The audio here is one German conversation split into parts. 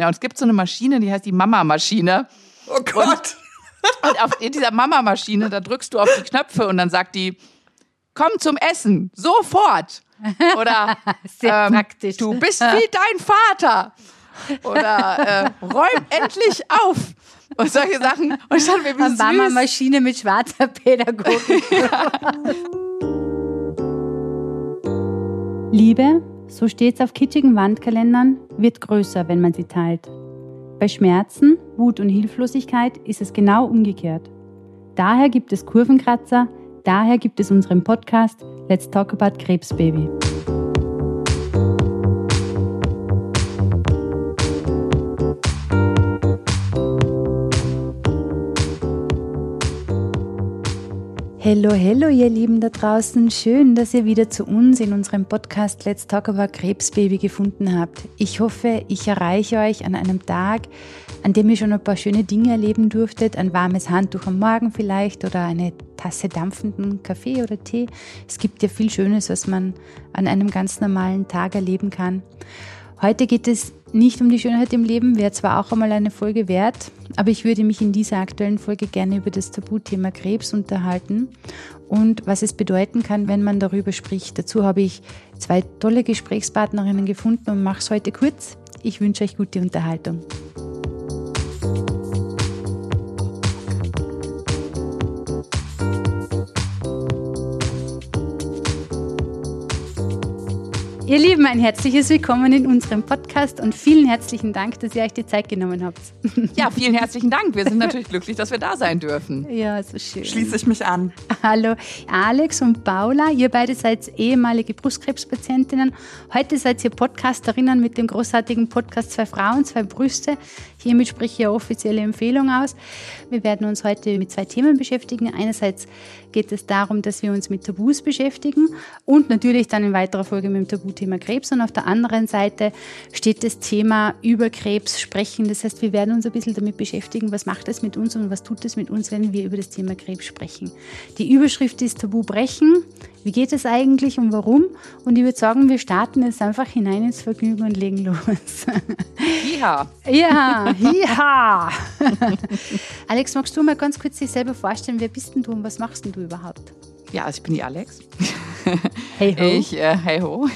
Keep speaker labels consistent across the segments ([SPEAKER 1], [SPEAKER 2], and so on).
[SPEAKER 1] Ja, und es gibt so eine Maschine, die heißt die Mama-Maschine.
[SPEAKER 2] Oh Gott.
[SPEAKER 1] Und, und auf dieser Mama-Maschine, da drückst du auf die Knöpfe und dann sagt die, komm zum Essen, sofort. Oder
[SPEAKER 3] Sehr
[SPEAKER 1] ähm,
[SPEAKER 3] praktisch.
[SPEAKER 1] du bist wie dein Vater. Oder äh, räum endlich auf. Und solche Sachen. Und ich dachte mir, wie
[SPEAKER 3] Eine Mama
[SPEAKER 1] süß.
[SPEAKER 3] Maschine mit schwarzer Pädagogik. Liebe, so steht's auf kitschigen Wandkalendern, wird größer, wenn man sie teilt. Bei Schmerzen, Wut und Hilflosigkeit ist es genau umgekehrt. Daher gibt es Kurvenkratzer, daher gibt es unseren Podcast Let's Talk About Krebsbaby. Hello, hello, ihr Lieben da draußen. Schön, dass ihr wieder zu uns in unserem Podcast Let's Talk About Krebsbaby gefunden habt. Ich hoffe, ich erreiche euch an einem Tag, an dem ihr schon ein paar schöne Dinge erleben durftet. Ein warmes Handtuch am Morgen vielleicht oder eine Tasse dampfenden Kaffee oder Tee. Es gibt ja viel Schönes, was man an einem ganz normalen Tag erleben kann. Heute geht es nicht um die Schönheit im Leben, wäre zwar auch einmal eine Folge wert, aber ich würde mich in dieser aktuellen Folge gerne über das Tabuthema Krebs unterhalten und was es bedeuten kann, wenn man darüber spricht. Dazu habe ich zwei tolle Gesprächspartnerinnen gefunden und mache es heute kurz. Ich wünsche euch gute Unterhaltung. Ihr Lieben, ein herzliches Willkommen in unserem Podcast und vielen herzlichen Dank, dass ihr euch die Zeit genommen habt.
[SPEAKER 1] Ja, vielen herzlichen Dank. Wir sind natürlich glücklich, dass wir da sein dürfen.
[SPEAKER 3] Ja, so schön.
[SPEAKER 2] Schließe ich mich an.
[SPEAKER 3] Hallo Alex und Paula, ihr beide seid ehemalige Brustkrebspatientinnen. Heute seid ihr Podcasterinnen mit dem großartigen Podcast Zwei Frauen, zwei Brüste. Hiermit spreche ich eine offizielle Empfehlung aus. Wir werden uns heute mit zwei Themen beschäftigen. Einerseits geht es darum, dass wir uns mit Tabus beschäftigen und natürlich dann in weiterer Folge mit dem Tabuthema Krebs. Und auf der anderen Seite steht das Thema über Krebs sprechen. Das heißt, wir werden uns ein bisschen damit beschäftigen, was macht es mit uns und was tut es mit uns, wenn wir über das Thema Krebs sprechen. Die Überschrift ist Tabu brechen. Wie geht es eigentlich und warum? Und ich würde sagen, wir starten jetzt einfach hinein ins Vergnügen und legen los.
[SPEAKER 1] Ja.
[SPEAKER 3] Ja, ja. Alex, magst du mal ganz kurz dich selber vorstellen, wer bist denn du und was machst denn du überhaupt?
[SPEAKER 1] Ja, also ich bin die Alex.
[SPEAKER 3] Hey ho.
[SPEAKER 1] Ich, äh, hey ho.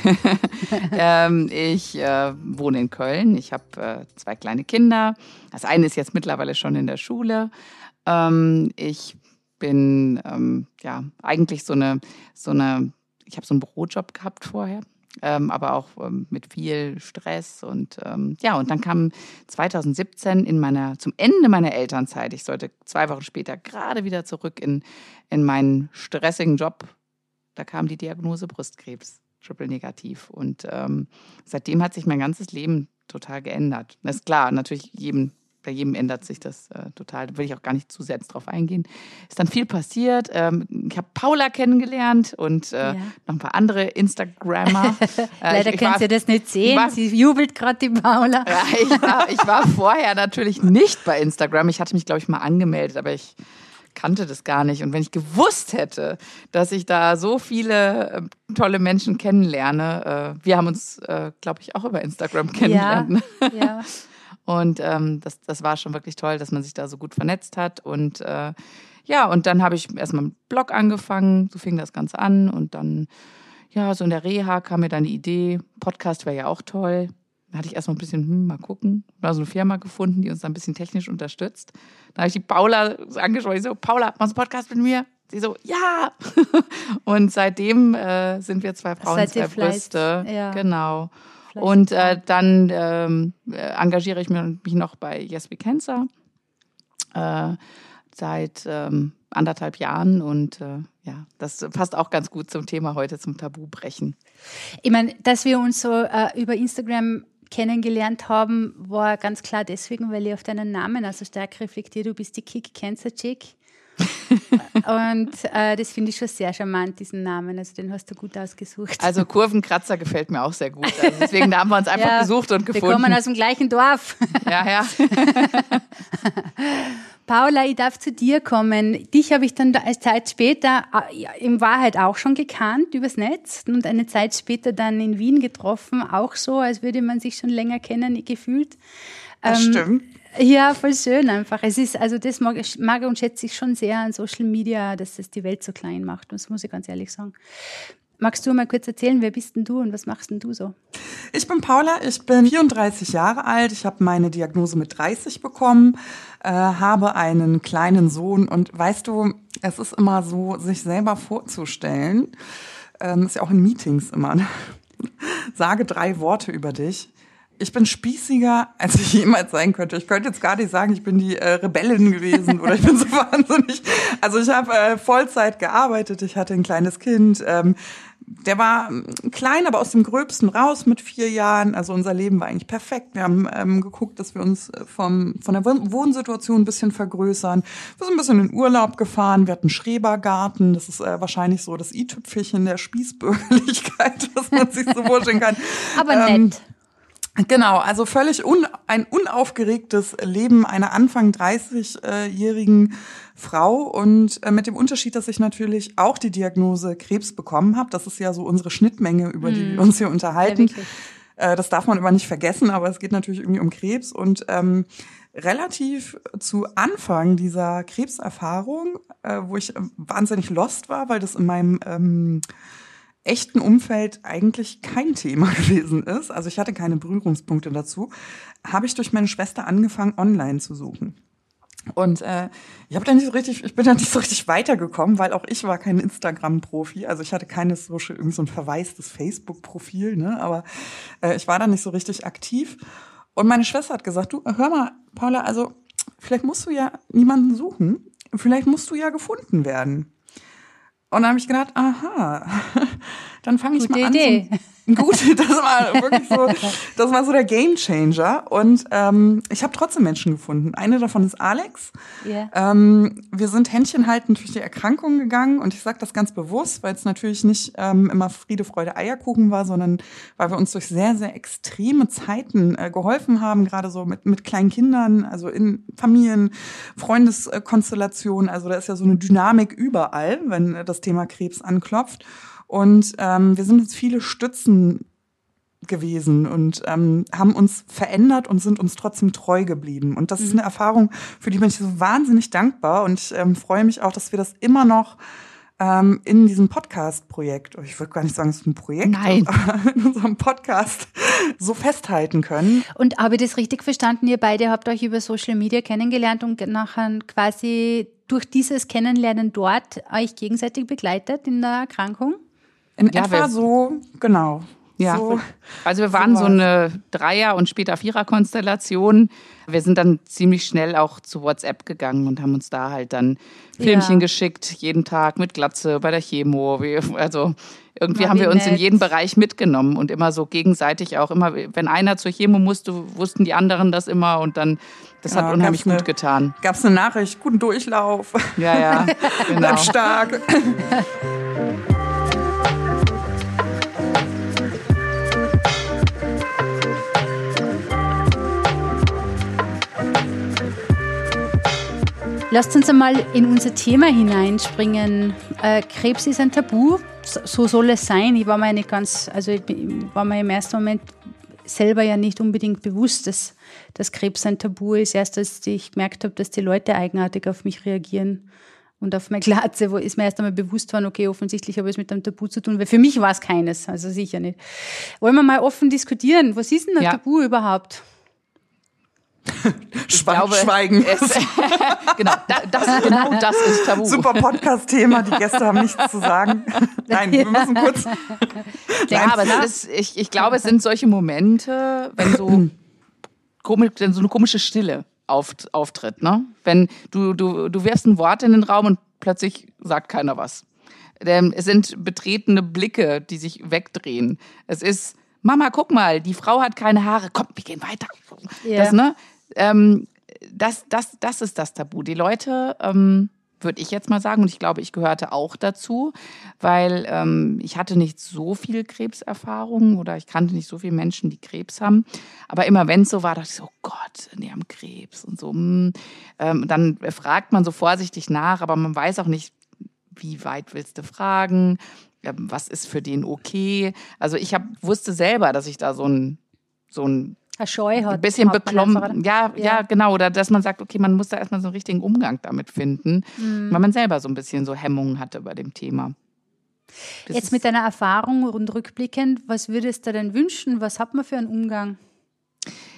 [SPEAKER 1] ähm, ich äh, wohne in Köln. Ich habe äh, zwei kleine Kinder. Das eine ist jetzt mittlerweile schon in der Schule. Ähm, ich bin ähm, ja eigentlich so eine, so eine, ich habe so einen Bürojob gehabt vorher. Ähm, aber auch ähm, mit viel Stress und ähm, ja, und dann kam 2017 in meiner, zum Ende meiner Elternzeit, ich sollte zwei Wochen später gerade wieder zurück in, in meinen stressigen Job, da kam die Diagnose Brustkrebs, triple negativ. Und ähm, seitdem hat sich mein ganzes Leben total geändert. Das ist klar, natürlich jedem, bei jedem ändert sich das äh, total. Da will ich auch gar nicht zu sehr drauf eingehen. Ist dann viel passiert. Ähm, ich habe Paula kennengelernt und äh,
[SPEAKER 3] Ja.
[SPEAKER 1] noch ein paar andere Instagrammer. Äh,
[SPEAKER 3] Leider
[SPEAKER 1] ich- ich
[SPEAKER 3] könnt ihr das nicht sehen.
[SPEAKER 1] war-
[SPEAKER 3] Sie jubelt gerade die Paula.
[SPEAKER 1] ja, ich, war, ich war vorher natürlich nicht bei Instagram. Ich hatte mich, glaube ich, mal angemeldet, aber ich kannte das gar nicht. Und wenn ich gewusst hätte, dass ich da so viele äh, tolle Menschen kennenlerne, äh, wir haben uns, äh, glaube ich, auch über Instagram kennengelernt. ne?
[SPEAKER 3] ja.
[SPEAKER 1] Und ähm, das, das war schon wirklich toll, dass man sich da so gut vernetzt hat. Und äh, ja, und dann habe ich erstmal einen Blog angefangen, so fing das Ganze an. Und dann, ja, so in der Reha kam mir dann die Idee, Podcast wäre ja auch toll. Da hatte ich erstmal ein bisschen, hm, mal gucken. Da so eine Firma gefunden, die uns da ein bisschen technisch unterstützt. Da habe ich die Paula angesprochen, ich so, Paula, machst du einen Podcast mit mir? Sie so, ja. und seitdem äh, sind wir zwei Frauen, zwei
[SPEAKER 3] fleiß-
[SPEAKER 1] Brüste.
[SPEAKER 3] ja.
[SPEAKER 1] Genau.
[SPEAKER 3] Fleißig
[SPEAKER 1] Und äh, dann ähm, äh, engagiere ich mich mich noch bei Yes We Cancer äh, seit ähm, anderthalb Jahren und äh, ja, das passt auch ganz gut zum Thema heute, zum Tabubrechen.
[SPEAKER 3] Ich meine, dass wir uns so äh, über Instagram kennengelernt haben, war ganz klar deswegen, weil ich auf deinen Namen also stark reflektiere. Du bist die Kick Cancer Chick. Und äh, das finde ich schon sehr charmant, diesen Namen. Also den hast du gut ausgesucht.
[SPEAKER 1] Also Kurvenkratzer gefällt mir auch sehr gut. Also deswegen haben wir uns einfach
[SPEAKER 3] Ja,
[SPEAKER 1] gesucht und
[SPEAKER 3] Wir
[SPEAKER 1] gefunden.
[SPEAKER 3] kommen aus dem gleichen Dorf.
[SPEAKER 1] ja, ja.
[SPEAKER 3] Paula, ich darf zu dir kommen. Dich habe ich dann als Zeit später äh, in Wahrheit auch schon gekannt übers Netz und eine Zeit später dann in Wien getroffen, auch so, als würde man sich schon länger kennen, gefühlt.
[SPEAKER 2] Das ähm, stimmt.
[SPEAKER 3] Ja, voll schön einfach. Es ist, also das mag, mag und schätze ich schon sehr an Social Media, dass es die Welt so klein macht. Das muss ich ganz ehrlich sagen. Magst du mal kurz erzählen, wer bist denn du und was machst denn du so?
[SPEAKER 2] Ich bin Paula, ich bin 34 Jahre alt, ich habe meine Diagnose mit 30 bekommen, äh, habe einen kleinen Sohn und weißt du, es ist immer so, sich selber vorzustellen, ähm, ist ja auch in Meetings immer, ne? sage drei Worte über dich. Ich bin spießiger, als ich jemals sein könnte. Ich könnte jetzt gar nicht sagen, ich bin die äh, Rebellin gewesen oder ich bin so wahnsinnig. Also ich habe äh, Vollzeit gearbeitet, ich hatte ein kleines Kind. Ähm, der war klein, aber aus dem Gröbsten raus mit vier Jahren. Also unser Leben war eigentlich perfekt. Wir haben ähm, geguckt, dass wir uns äh, vom, von der Wohnsituation ein bisschen vergrößern. Wir sind ein bisschen in Urlaub gefahren. Wir hatten Schrebergarten. Das ist äh, wahrscheinlich so das i-Tüpfelchen der Spießbürgerlichkeit, was man sich so vorstellen kann.
[SPEAKER 3] Aber ähm, nett.
[SPEAKER 2] Genau, also völlig un, ein unaufgeregtes Leben einer Anfang 30-jährigen Frau und äh, mit dem Unterschied, dass ich natürlich auch die Diagnose Krebs bekommen habe. Das ist ja so unsere Schnittmenge, über die wir hm. uns hier unterhalten. Ja, äh, das darf man aber nicht vergessen, aber es geht natürlich irgendwie um Krebs und ähm, relativ zu Anfang dieser Krebserfahrung, äh, wo ich wahnsinnig lost war, weil das in meinem ähm, echten Umfeld eigentlich kein Thema gewesen ist, also ich hatte keine Berührungspunkte dazu, habe ich durch meine Schwester angefangen, online zu suchen. Und äh, ich habe da nicht so richtig, ich bin da nicht so richtig weitergekommen, weil auch ich war kein Instagram-Profi. Also ich hatte keine Social, irgendwie so ein verwaistes Facebook-Profil, ne? Aber äh, ich war da nicht so richtig aktiv. Und meine Schwester hat gesagt, du, hör mal, Paula, also vielleicht musst du ja niemanden suchen. Vielleicht musst du ja gefunden werden. Und dann habe ich gedacht, aha, dann fange ich mal an. Idee. Gut, das war wirklich so, das war so der Game Changer. Und ähm, ich habe trotzdem Menschen gefunden. Eine davon ist Alex. Yeah. Ähm, wir sind händchenhaltend durch die Erkrankung gegangen und ich sage das ganz bewusst, weil es natürlich nicht ähm, immer Friede, Freude, Eierkuchen war, sondern weil wir uns durch sehr, sehr extreme Zeiten äh, geholfen haben, gerade so mit, mit kleinen Kindern, also in Familien, Freundeskonstellationen. Also da ist ja so eine Dynamik überall, wenn das Thema Krebs anklopft. Und ähm, wir sind jetzt viele Stützen gewesen und ähm, haben uns verändert und sind uns trotzdem treu geblieben. Und das mhm. ist eine Erfahrung, für die bin ich so wahnsinnig dankbar und ich ähm, freue mich auch, dass wir das immer noch ähm, in diesem Podcast-Projekt, ich würde gar nicht sagen, es ist ein Projekt,
[SPEAKER 3] Nein.
[SPEAKER 2] aber in unserem Podcast so festhalten können.
[SPEAKER 3] Und habe ich das richtig verstanden? Ihr beide habt euch über Social Media kennengelernt und nachher quasi durch dieses Kennenlernen dort euch gegenseitig begleitet in der Erkrankung?
[SPEAKER 2] In ja, etwa so, genau.
[SPEAKER 1] Ja, so, also wir waren so, eine Dreier- und später Vierer-Konstellation. Wir sind dann ziemlich schnell auch zu WhatsApp gegangen und haben uns da halt dann Filmchen ja. geschickt, jeden Tag mit Glatze bei der Chemo. Also irgendwie War haben wir uns nett. in jeden Bereich mitgenommen und immer so gegenseitig auch immer, wenn einer zur Chemo musste, wussten die anderen das immer und dann, das hat unheimlich gut getan.
[SPEAKER 2] Gab es eine Nachricht, guten Durchlauf.
[SPEAKER 1] Ja, ja,
[SPEAKER 2] genau. Bleib stark.
[SPEAKER 3] Lasst uns einmal in unser Thema hineinspringen. Äh, Krebs ist ein Tabu, so soll es sein. Ich war mir nicht ganz, also ich war mir im ersten Moment selber ja nicht unbedingt bewusst, dass, dass Krebs ein Tabu ist. Erst als ich gemerkt habe, dass die Leute eigenartig auf mich reagieren und auf meine Glatze, wo ist mir erst einmal bewusst worden, okay, offensichtlich habe ich es mit einem Tabu zu tun, weil für mich war es keines, also sicher nicht. Wollen wir mal offen diskutieren, was ist denn ein ja. Tabu überhaupt?
[SPEAKER 2] Glaube, Schweigen.
[SPEAKER 1] Es, genau, das, genau das ist Tabu.
[SPEAKER 2] Super Podcast-Thema, die Gäste haben nichts zu sagen. Nein, wir müssen kurz.
[SPEAKER 1] Ja, aber ist, ich, ich glaube, es sind solche Momente, wenn so, komisch, wenn so eine komische Stille auftritt. Ne? Wenn du, du, du wirfst ein Wort in den Raum und plötzlich sagt keiner was. Es sind betretene Blicke, die sich wegdrehen. Es ist, Mama, guck mal, die Frau hat keine Haare. Komm, wir gehen weiter. Yeah. Das, ne? Ähm, das, das, das ist das Tabu. Die Leute ähm, würde ich jetzt mal sagen. Und ich glaube, ich gehörte auch dazu, weil ähm, ich hatte nicht so viel Krebserfahrung oder ich kannte nicht so viele Menschen, die Krebs haben. Aber immer wenn es so war, dachte ich so, oh Gott, die haben Krebs und so. Hm. Ähm, dann fragt man so vorsichtig nach, aber man weiß auch nicht, wie weit willst du fragen? Ähm, was ist für den okay? Also ich hab, wusste selber, dass ich da so ein, so ein
[SPEAKER 3] Scheu hat.
[SPEAKER 1] Ein bisschen beklommen. Ja, ja, ja, genau. Oder dass man sagt, okay, man muss da erstmal so einen richtigen Umgang damit finden, mhm. weil man selber so ein bisschen so Hemmungen hatte bei dem Thema.
[SPEAKER 3] Das Jetzt mit deiner Erfahrung und rückblickend, was würdest du denn wünschen? Was hat man für einen Umgang?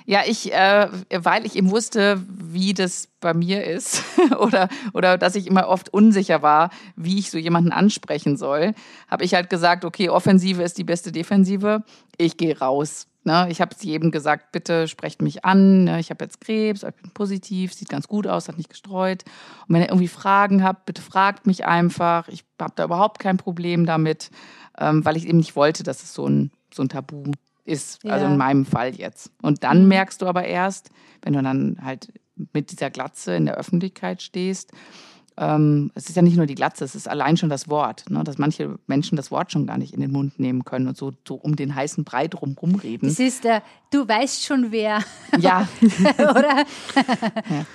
[SPEAKER 1] Ja, ich, äh, weil ich eben wusste, wie das bei mir ist oder, oder dass ich immer oft unsicher war, wie ich so jemanden ansprechen soll, habe ich halt gesagt, okay, Offensive ist die beste Defensive, ich gehe raus. Ne? Ich habe es jedem gesagt, bitte sprecht mich an, ne? ich habe jetzt Krebs, ich bin positiv, sieht ganz gut aus, hat nicht gestreut. Und wenn ihr irgendwie Fragen habt, bitte fragt mich einfach. Ich habe da überhaupt kein Problem damit, ähm, weil ich eben nicht wollte, dass es so ein, so ein Tabu ist. Ja. Also in meinem Fall jetzt. Und dann mhm. merkst du aber erst, wenn du dann halt mit dieser Glatze in der Öffentlichkeit stehst, ähm, es ist ja nicht nur die Glatze, es ist allein schon das Wort, ne? dass manche Menschen das Wort schon gar nicht in den Mund nehmen können und so, so um den heißen Brei drumherum reden.
[SPEAKER 3] Das ist der, du weißt schon wer.
[SPEAKER 1] Ja. Oder? ja.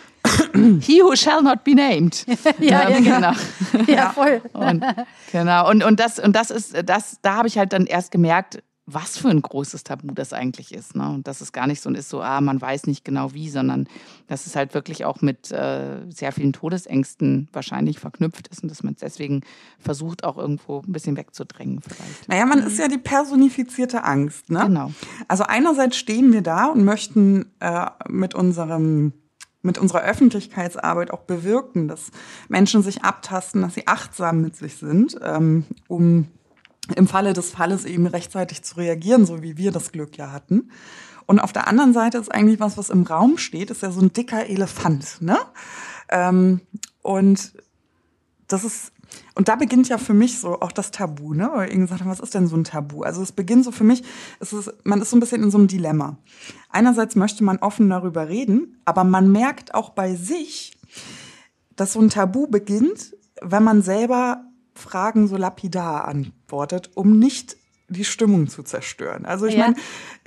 [SPEAKER 1] He who shall not be named.
[SPEAKER 3] ja, ähm, ja, genau. Ja, voll.
[SPEAKER 1] Und, genau. Und, und das, und das ist, das, da habe ich halt dann erst gemerkt, was für ein großes Tabu das eigentlich ist. Ne? Und dass es gar nicht so ist, so, ah, man weiß nicht genau wie, sondern dass es halt wirklich auch mit äh, sehr vielen Todesängsten wahrscheinlich verknüpft ist und dass man es deswegen versucht, auch irgendwo ein bisschen wegzudrängen vielleicht.
[SPEAKER 2] Naja, man ist ja die personifizierte Angst. Ne?
[SPEAKER 1] Genau.
[SPEAKER 2] Also einerseits stehen wir da und möchten äh, mit unserem mit unserer Öffentlichkeitsarbeit auch bewirken, dass Menschen sich abtasten, dass sie achtsam mit sich sind, ähm, um im Falle des Falles eben rechtzeitig zu reagieren, so wie wir das Glück ja hatten. Und auf der anderen Seite ist eigentlich was, was im Raum steht, ist ja so ein dicker Elefant, ne? Ähm, und das ist, und da beginnt ja für mich so auch das Tabu, ne? Weil irgendwie gesagt was ist denn so ein Tabu? Also es beginnt so für mich, es ist, man ist so ein bisschen in so einem Dilemma. Einerseits möchte man offen darüber reden, aber man merkt auch bei sich, dass so ein Tabu beginnt, wenn man selber Fragen so lapidar antwortet, um nicht die Stimmung zu zerstören. Also ich ja. meine,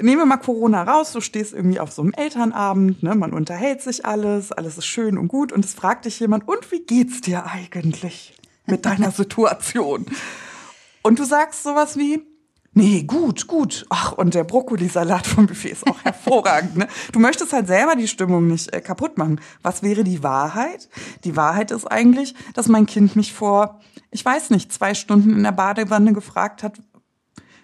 [SPEAKER 2] nehmen wir mal Corona raus, du stehst irgendwie auf so einem Elternabend, ne, man unterhält sich alles, alles ist schön und gut und es fragt dich jemand, und wie geht's dir eigentlich mit deiner Situation? Und du sagst sowas wie, Nee, gut, gut. Ach, und der Brokkolisalat vom Buffet ist auch hervorragend. Ne? Du möchtest halt selber die Stimmung nicht äh, kaputt machen. Was wäre die Wahrheit? Die Wahrheit ist eigentlich, dass mein Kind mich vor, ich weiß nicht, zwei Stunden in der Badewanne gefragt hat,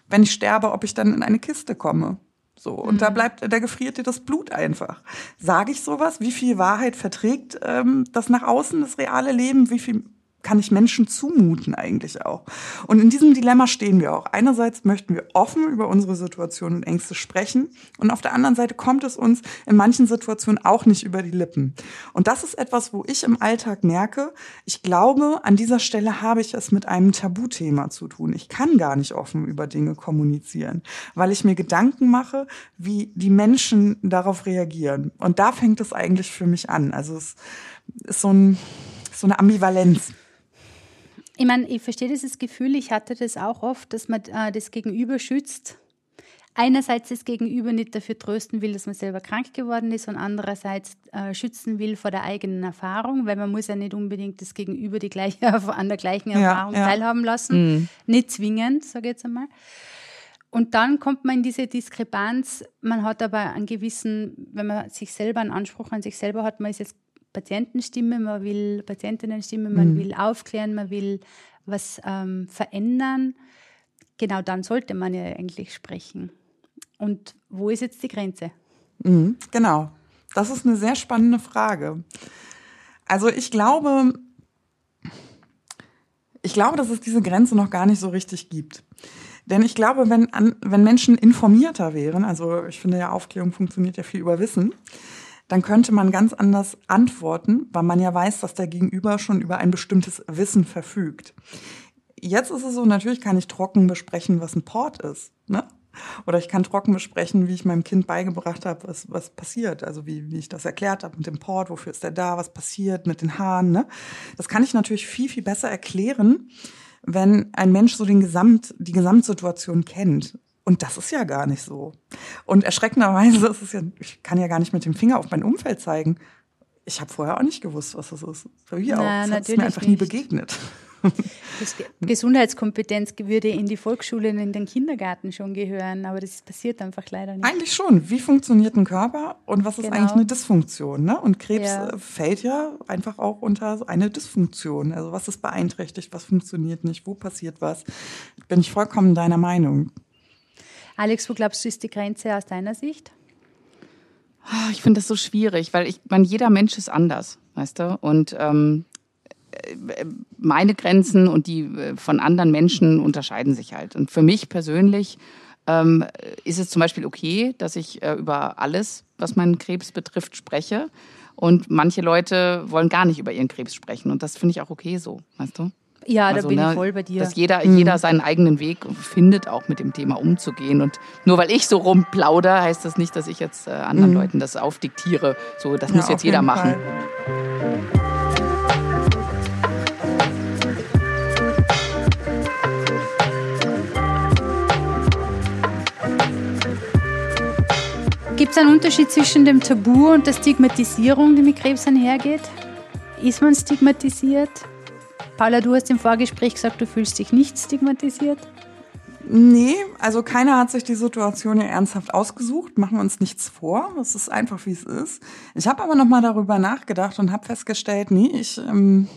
[SPEAKER 2] wenn ich sterbe, ob ich dann in eine Kiste komme. So, und mhm. da bleibt, da gefriert dir das Blut einfach. Sage ich sowas? Wie viel Wahrheit verträgt ähm, das nach außen, das reale Leben? Wie viel kann ich Menschen zumuten eigentlich auch? Und in diesem Dilemma stehen wir auch. Einerseits möchten wir offen über unsere Situation und Ängste sprechen und auf der anderen Seite kommt es uns in manchen Situationen auch nicht über die Lippen. Und das ist etwas, wo ich im Alltag merke, ich glaube, an dieser Stelle habe ich es mit einem Tabuthema zu tun. Ich kann gar nicht offen über Dinge kommunizieren, weil ich mir Gedanken mache, wie die Menschen darauf reagieren. Und da fängt es eigentlich für mich an. Also es ist so ein so eine Ambivalenz.
[SPEAKER 3] Ich meine, ich verstehe dieses Gefühl, ich hatte das auch oft, dass man äh, das Gegenüber schützt. Einerseits das Gegenüber nicht dafür trösten will, dass man selber krank geworden ist und andererseits äh, schützen will vor der eigenen Erfahrung, weil man muss ja nicht unbedingt das Gegenüber die gleiche, an der gleichen Erfahrung ja, ja. teilhaben lassen. Mhm. Nicht zwingend, sage ich jetzt einmal. Und dann kommt man in diese Diskrepanz. Man hat aber einen gewissen, wenn man sich selber einen Anspruch an sich selber hat, man ist jetzt Patientenstimme, man will Patientinnenstimme, man mhm. will aufklären, man will was ähm, verändern. Genau dann sollte man ja eigentlich sprechen. Und wo ist jetzt die Grenze?
[SPEAKER 2] Mhm, genau. Das ist eine sehr spannende Frage. Also ich glaube, ich glaube, dass es diese Grenze noch gar nicht so richtig gibt. Denn ich glaube, wenn, wenn Menschen informierter wären, also ich finde ja, Aufklärung funktioniert ja viel über Wissen, dann könnte man ganz anders antworten, weil man ja weiß, dass der Gegenüber schon über ein bestimmtes Wissen verfügt. Jetzt ist es so, natürlich kann ich trocken besprechen, was ein Port ist. Ne? Oder ich kann trocken besprechen, wie ich meinem Kind beigebracht habe, was, was passiert. Also wie, wie ich das erklärt habe mit dem Port, wofür ist der da, was passiert mit den Haaren. Ne? Das kann ich natürlich viel, viel besser erklären, wenn ein Mensch so den Gesamt, die Gesamtsituation kennt. Und das ist ja gar nicht so. Und erschreckenderweise ist es ja, ich kann ja gar nicht mit dem Finger auf mein Umfeld zeigen. Ich habe vorher auch nicht gewusst, was das ist. Wie auch.
[SPEAKER 3] Na,
[SPEAKER 2] das ist mir einfach
[SPEAKER 3] nicht.
[SPEAKER 2] nie begegnet.
[SPEAKER 3] Das Gesundheitskompetenz würde in die Volksschulen, in den Kindergarten schon gehören, aber das passiert einfach leider nicht.
[SPEAKER 2] Eigentlich schon. Wie funktioniert ein Körper und was ist
[SPEAKER 3] Genau.
[SPEAKER 2] eigentlich eine Dysfunktion? Ne? Und Krebs
[SPEAKER 3] Ja.
[SPEAKER 2] äh, fällt ja einfach auch unter eine Dysfunktion. Also was ist beeinträchtigt, was funktioniert nicht, wo passiert was? Bin ich vollkommen deiner Meinung.
[SPEAKER 3] Alex, wo glaubst du, ist die Grenze aus deiner Sicht?
[SPEAKER 1] Ah, Ich finde das so schwierig, weil ich meine, jeder Mensch ist anders, weißt du? Und ähm, äh, meine Grenzen und die äh, von anderen Menschen unterscheiden sich halt. Und für mich persönlich ähm, ist es zum Beispiel okay, dass ich äh, über alles, was meinen Krebs betrifft, spreche. Und manche Leute wollen gar nicht über ihren Krebs sprechen. Und das finde ich auch okay so, weißt du?
[SPEAKER 3] Ja,
[SPEAKER 1] Also,
[SPEAKER 3] da bin
[SPEAKER 1] ne,
[SPEAKER 3] ich voll bei dir.
[SPEAKER 1] Dass jeder, jeder seinen eigenen Weg findet, auch mit dem Thema umzugehen. Und nur weil ich so rumplauder, heißt das nicht, dass ich jetzt äh, anderen Leuten das aufdiktiere. So, das muss
[SPEAKER 2] Ja,
[SPEAKER 1] jetzt
[SPEAKER 2] auf
[SPEAKER 1] jeder machen.
[SPEAKER 2] Fall.
[SPEAKER 3] Gibt es einen Unterschied zwischen dem Tabu und der Stigmatisierung, die mit Krebs einhergeht? Ist man stigmatisiert? Paula, du hast im Vorgespräch gesagt, du fühlst dich nicht stigmatisiert.
[SPEAKER 2] Nee, also keiner hat sich die Situation ja ernsthaft ausgesucht. Machen wir uns nichts vor. Es ist einfach, wie es ist. Ich habe aber noch mal darüber nachgedacht und habe festgestellt, nee, ich ähm,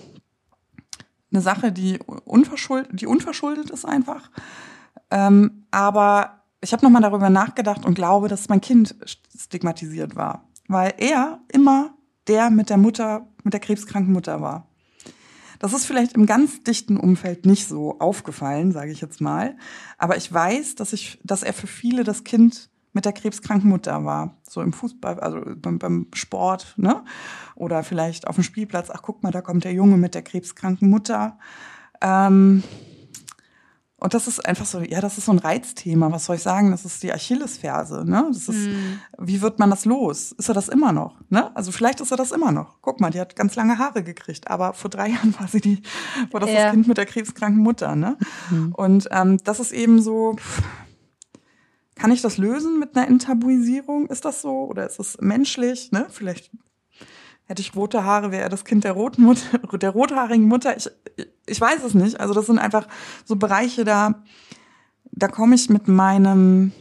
[SPEAKER 2] eine Sache, die unverschuldet, die unverschuldet ist einfach. Ähm, aber ich habe noch mal darüber nachgedacht und glaube, dass mein Kind stigmatisiert war, weil er immer der mit der Mutter, mit der krebskranken Mutter war. Das ist vielleicht im ganz dichten Umfeld nicht so aufgefallen, sage ich jetzt mal. Aber ich weiß, dass ich, dass er für viele das Kind mit der krebskranken Mutter war. So im Fußball, also beim, beim Sport, ne? Oder vielleicht auf dem Spielplatz. Ach, guck mal, da kommt der Junge mit der krebskranken Mutter. Ähm, und das ist einfach so, ja, das ist so ein Reizthema. Was soll ich sagen? Das ist die Achillesferse, ne? Das ist, wie wird man das los? Ist er das immer noch, ne? Also vielleicht ist er das immer noch. Guck mal, die hat ganz lange Haare gekriegt, aber vor drei Jahren war sie die, war das
[SPEAKER 3] Ja.
[SPEAKER 2] das Kind mit der krebskranken Mutter, ne? Und ähm, das ist eben so, kann ich das lösen mit einer Enttabuisierung? Ist das so? Oder ist es menschlich, ne? Vielleicht hätte ich rote Haare, wäre er das Kind der roten Mutter, der rothaarigen Mutter. Ich, ich weiß es nicht. Also das sind einfach so Bereiche, da, da komme ich mit meinem,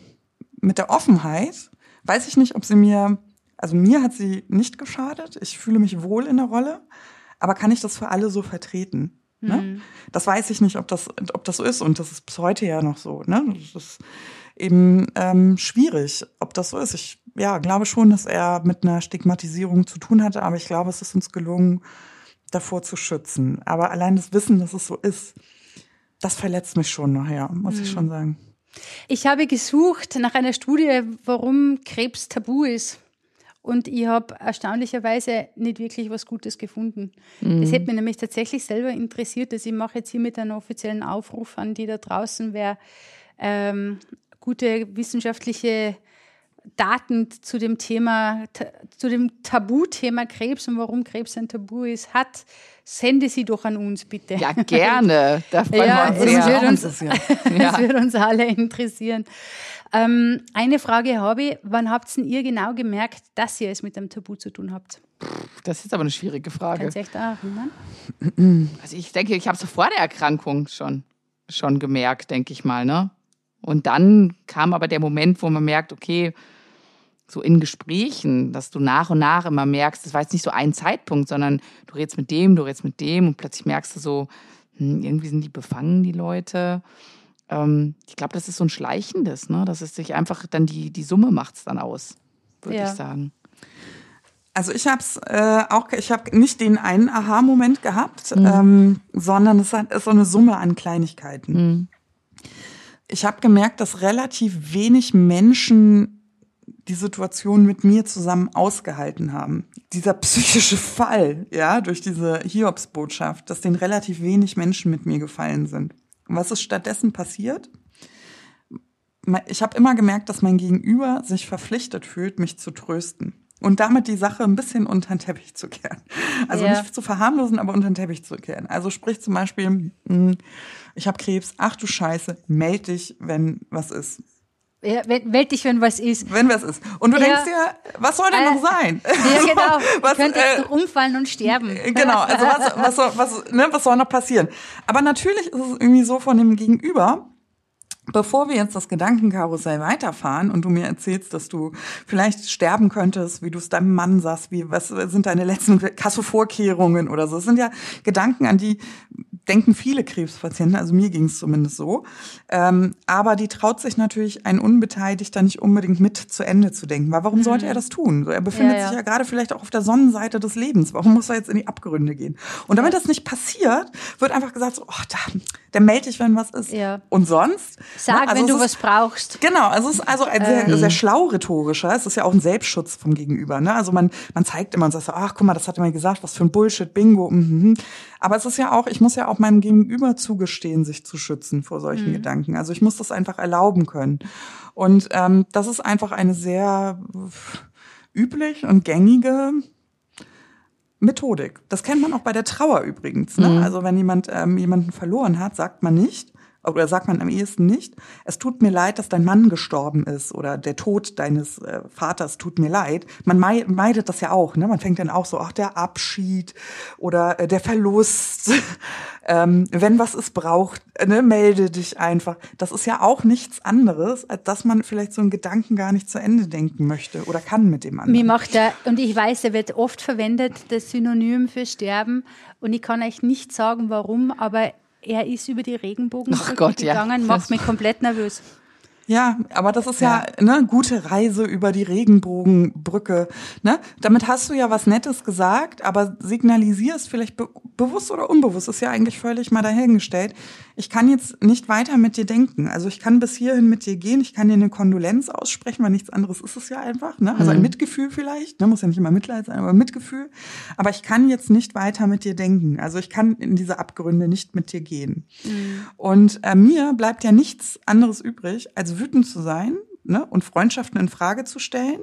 [SPEAKER 2] mit der Offenheit, weiß ich nicht, ob sie mir, also mir hat sie nicht geschadet. Ich fühle mich wohl in der Rolle. Aber kann ich das für alle so vertreten? Ne? Das weiß ich nicht, ob das, ob das so ist. Und das ist bis heute ja noch so. Ne? Das ist eben ähm, schwierig, ob das so ist. Ich ja, glaube schon, dass er mit einer Stigmatisierung zu tun hatte, aber ich glaube, es ist uns gelungen, davor zu schützen. Aber allein das Wissen, dass es so ist, das verletzt mich schon nachher, muss ich schon sagen.
[SPEAKER 3] Ich habe gesucht nach einer Studie, warum Krebs tabu ist. Und ich habe erstaunlicherweise nicht wirklich was Gutes gefunden. Das hätte mich nämlich tatsächlich selber interessiert. Also ich mache jetzt hiermit einen offiziellen Aufruf an die da draußen, wer ähm, gute wissenschaftliche Daten zu dem Thema, zu dem Tabuthema Krebs und warum Krebs ein Tabu ist, hat, sende sie doch an uns bitte.
[SPEAKER 1] Ja, gerne. Da freuen
[SPEAKER 3] Ja,
[SPEAKER 1] wir
[SPEAKER 3] es
[SPEAKER 1] uns
[SPEAKER 3] wird
[SPEAKER 1] sehr.
[SPEAKER 3] uns-
[SPEAKER 2] interessieren.
[SPEAKER 3] Das würde uns alle interessieren. Ähm, eine Frage habe ich. Wann habt denn ihr genau gemerkt, dass ihr es mit einem Tabu zu tun habt?
[SPEAKER 1] Das ist aber eine schwierige Frage.
[SPEAKER 3] Kannst da erinnern?
[SPEAKER 1] Also ich denke, ich habe es vor der Erkrankung schon, schon gemerkt, denke ich mal. Ne? Und dann kam aber der Moment, wo man merkt, okay, so in Gesprächen, dass du nach und nach immer merkst, das war jetzt nicht so ein Zeitpunkt, sondern du redest mit dem, du redest mit dem und plötzlich merkst du so, hm, irgendwie sind die befangen, die Leute. Ähm, ich glaube, das ist so ein Schleichendes, ne? Das ist sich einfach dann die, die Summe macht's dann aus, würde
[SPEAKER 3] Ja.
[SPEAKER 1] ich sagen.
[SPEAKER 2] Also ich habe es äh, auch, ich habe nicht den einen Aha-Moment gehabt,
[SPEAKER 1] Mhm.
[SPEAKER 2] ähm, sondern es ist so eine Summe an Kleinigkeiten.
[SPEAKER 1] Mhm.
[SPEAKER 2] Ich habe gemerkt, dass relativ wenig Menschen die Situation mit mir zusammen ausgehalten haben. Dieser psychische Fall, ja, durch diese Hiobsbotschaft, dass den relativ wenig Menschen mit mir gefallen sind. Und was ist stattdessen passiert? ich habe immer gemerkt, dass mein Gegenüber sich verpflichtet fühlt, mich zu trösten. Und damit die Sache ein bisschen unter den Teppich zu kehren. Also ja. nicht zu verharmlosen, aber unter den Teppich zu kehren. Also sprich zum Beispiel, hm, ich habe Krebs, ach du Scheiße, meld dich, wenn was ist.
[SPEAKER 3] Ja, meld dich, wenn was ist.
[SPEAKER 2] Wenn was ist. Und du ja. denkst dir, was soll denn äh, noch sein?
[SPEAKER 3] Ja, genau. was, du könntest äh, umfallen und sterben.
[SPEAKER 2] Genau, also was, was, soll, was, ne, was soll noch passieren? Aber natürlich ist es irgendwie so von dem Gegenüber, Bevor wir jetzt das Gedankenkarussell weiterfahren und du mir erzählst, dass du vielleicht sterben könntest, wie du es deinem Mann sagst, wie, was sind deine letzten Kassevorkehrungen oder so. Das sind ja Gedanken, an die denken viele Krebspatienten, also mir ging es zumindest so. Ähm, aber die traut sich natürlich ein Unbeteiligter nicht unbedingt mit zu Ende zu denken. Weil warum sollte er mhm. das tun? Er befindet ja, ja. sich ja gerade vielleicht auch auf der Sonnenseite des Lebens. Warum muss er jetzt in die Abgründe gehen? Und damit das nicht passiert, wird einfach gesagt, so, oh, da, der meldet dich, wenn was ist. Ja. Und sonst?
[SPEAKER 3] Sag, also wenn du ist, was brauchst.
[SPEAKER 2] Genau, also es ist also ein sehr, ähm. sehr schlau rhetorischer. Es ist ja auch ein Selbstschutz vom Gegenüber. Ne? Also man, man zeigt immer und sagt so, ach guck mal, das hat er mir gesagt, was für ein Bullshit, Bingo. Mhm. Aber es ist ja auch, ich muss ja auch meinem Gegenüber zugestehen, sich zu schützen vor solchen mhm. Gedanken. Also ich muss das einfach erlauben können. Und ähm, das ist einfach eine sehr üblich und gängige Methodik. Das kennt man auch bei der Trauer übrigens. Ne? Mhm. Also wenn jemand ähm, jemanden verloren hat, sagt man nicht, oder sagt man am ehesten nicht, es tut mir leid, dass dein Mann gestorben ist oder der Tod deines äh, Vaters tut mir leid. Man meidet das ja auch, ne? Man fängt dann auch so, ach, der Abschied oder äh, der Verlust. ähm, wenn was es braucht, ne, melde dich einfach. Das ist ja auch nichts anderes, als dass man vielleicht so einen Gedanken gar nicht zu Ende denken möchte oder kann mit dem anderen.
[SPEAKER 3] Mir macht er, und ich weiß, er wird oft verwendet, das Synonym für Sterben. Und ich kann euch nicht sagen, warum, aber er ist über die Regenbogenbrücke Gott, gegangen, ja. macht mich komplett nervös.
[SPEAKER 2] Ja, aber das ist ja, ja ne gute Reise über die Regenbogenbrücke. Ne? Damit hast du ja was Nettes gesagt, aber signalisierst vielleicht be bewusst oder unbewusst, ist ja eigentlich völlig mal dahingestellt. Ich kann jetzt nicht weiter mit dir denken. Also ich kann bis hierhin mit dir gehen, ich kann dir eine Kondolenz aussprechen, weil nichts anderes ist es ja einfach. Ne? Also ein mhm. Mitgefühl vielleicht, ne? muss ja nicht immer Mitleid sein, aber Mitgefühl. Aber ich kann jetzt nicht weiter mit dir denken. Also ich kann in diese Abgründe nicht mit dir gehen. Mhm. Und äh, mir bleibt ja nichts anderes übrig, als wütend zu sein ne? und Freundschaften in Frage zu stellen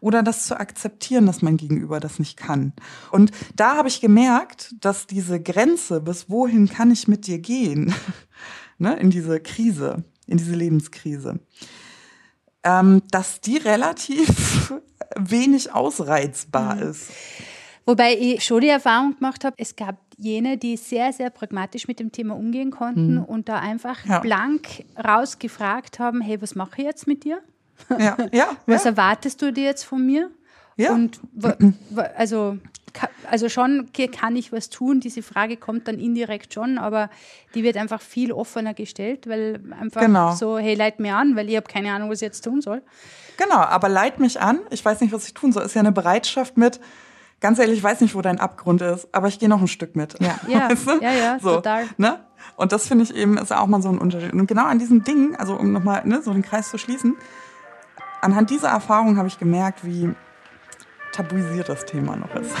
[SPEAKER 2] oder das zu akzeptieren, dass mein Gegenüber das nicht kann. Und da habe ich gemerkt, dass diese Grenze, bis wohin kann ich mit dir gehen, ne, in diese Krise, in diese Lebenskrise, ähm, dass die relativ wenig ausreizbar mhm. ist.
[SPEAKER 3] Wobei ich schon die Erfahrung gemacht habe, es gab jene, die sehr, sehr pragmatisch mit dem Thema umgehen konnten mhm. und da einfach ja. blank rausgefragt haben, hey, was mache ich jetzt mit dir?
[SPEAKER 2] Ja, ja.
[SPEAKER 3] Was ja. erwartest du dir jetzt von mir?
[SPEAKER 2] Ja.
[SPEAKER 3] Und also, also schon kann ich was tun. Diese Frage kommt dann indirekt schon, aber die wird einfach viel offener gestellt, weil einfach genau. so, hey, leit mir an, weil ich habe keine Ahnung, was ich jetzt tun soll.
[SPEAKER 2] Genau, aber leit mich an. Ich weiß nicht, was ich tun soll. Ist ja eine Bereitschaft mit, ganz ehrlich, ich weiß nicht, wo dein Abgrund ist, aber ich gehe noch ein Stück mit.
[SPEAKER 3] Ja, ja, weißt du? ja, ja so, total.
[SPEAKER 2] Ne? Und das finde ich eben, ist auch mal so ein Unterschied. Und genau an diesen Dingen, also um nochmal ne, so den Kreis zu schließen, anhand dieser Erfahrung habe ich gemerkt, wie tabuisiert das Thema noch ist.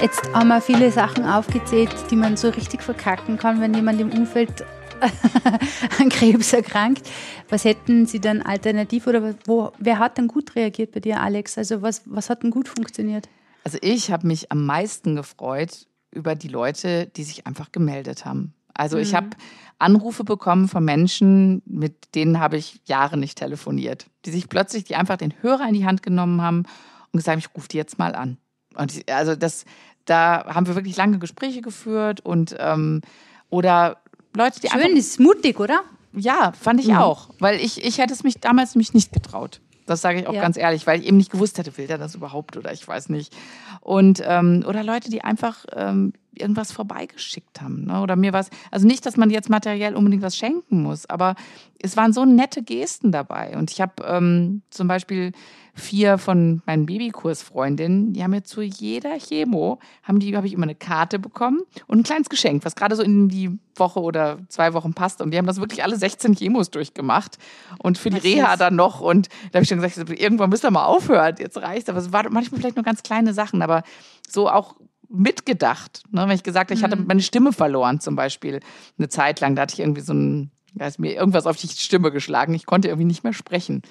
[SPEAKER 3] Jetzt haben wir viele Sachen aufgezählt, die man so richtig verkacken kann, wenn jemand im Umfeld an Krebs erkrankt. Was hätten Sie dann alternativ oder wo, wer hat dann gut reagiert bei dir, Alex? Also was, was hat denn gut funktioniert?
[SPEAKER 1] Also ich habe mich am meisten gefreut über die Leute, die sich einfach gemeldet haben. Also mhm. ich habe Anrufe bekommen von Menschen, mit denen habe ich Jahre nicht telefoniert, die sich plötzlich, die einfach den Hörer in die Hand genommen haben und gesagt, ich rufe die jetzt mal an. Und ich, also das, da haben wir wirklich lange Gespräche geführt und ähm, oder Leute, die
[SPEAKER 3] Schön,
[SPEAKER 1] einfach.
[SPEAKER 3] ist mutig, oder?
[SPEAKER 1] Ja, fand ich mhm. auch, weil ich ich hätte es mich damals mich nicht getraut. Das sage ich auch ja. ganz ehrlich, weil ich eben nicht gewusst hätte, will der das überhaupt oder ich weiß nicht. Und ähm, oder Leute, die einfach ähm, irgendwas vorbeigeschickt haben. Ne? Oder mir was, also nicht, dass man jetzt materiell unbedingt was schenken muss, aber es waren so nette Gesten dabei. Und ich habe ähm, zum Beispiel vier von meinen Babykursfreundinnen, die haben mir zu jeder Chemo, haben die, habe ich immer eine Karte bekommen und ein kleines Geschenk, was gerade so in die Woche oder zwei Wochen passt. Und die haben das wirklich alle 16 Chemos durchgemacht. Und für die Reha dann noch. Und da habe ich schon gesagt, irgendwann müsst ihr mal aufhören, jetzt reicht Aber es waren manchmal vielleicht nur ganz kleine Sachen, aber so auch mitgedacht. Ne? Wenn ich gesagt habe, ich hatte mhm. meine Stimme verloren zum Beispiel eine Zeit lang, da hatte ich irgendwie so ein, da ist mir irgendwas auf die Stimme geschlagen. Ich konnte irgendwie nicht mehr sprechen.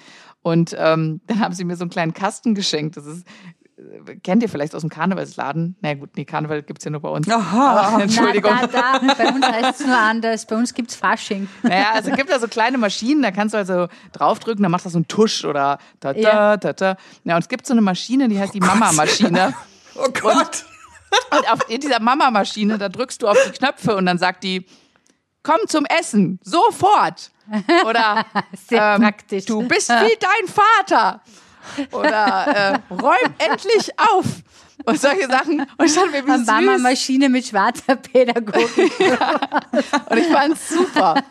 [SPEAKER 1] Und ähm, dann haben sie mir so einen kleinen Kasten geschenkt. Das ist äh, kennt ihr vielleicht aus dem Karnevalsladen? Na gut, nee, Karneval gibt's ja nur bei uns.
[SPEAKER 2] Aha,
[SPEAKER 1] Aber, Entschuldigung.
[SPEAKER 3] Da, da, da. Bei uns heißt es nur anders. Bei uns gibt's Fasching.
[SPEAKER 1] Naja, also es gibt da so kleine Maschinen, da kannst du also draufdrücken, dann macht das so einen Tusch oder da, da, ja. da, da. Ja, und es gibt so eine Maschine, die heißt die oh Mama-Maschine.
[SPEAKER 2] Oh Gott.
[SPEAKER 1] Und, und auf in dieser Mama-Maschine, da drückst du auf die Knöpfe und dann sagt die, komm zum Essen, sofort. Oder
[SPEAKER 3] Sehr ähm, praktisch.
[SPEAKER 1] du bist wie dein Vater. Oder äh, räum endlich auf. Und solche Sachen. Und ich dachte mir, wie
[SPEAKER 3] Mama Maschine mit schwarzer Pädagogik.
[SPEAKER 1] ja. Und ich fand es super.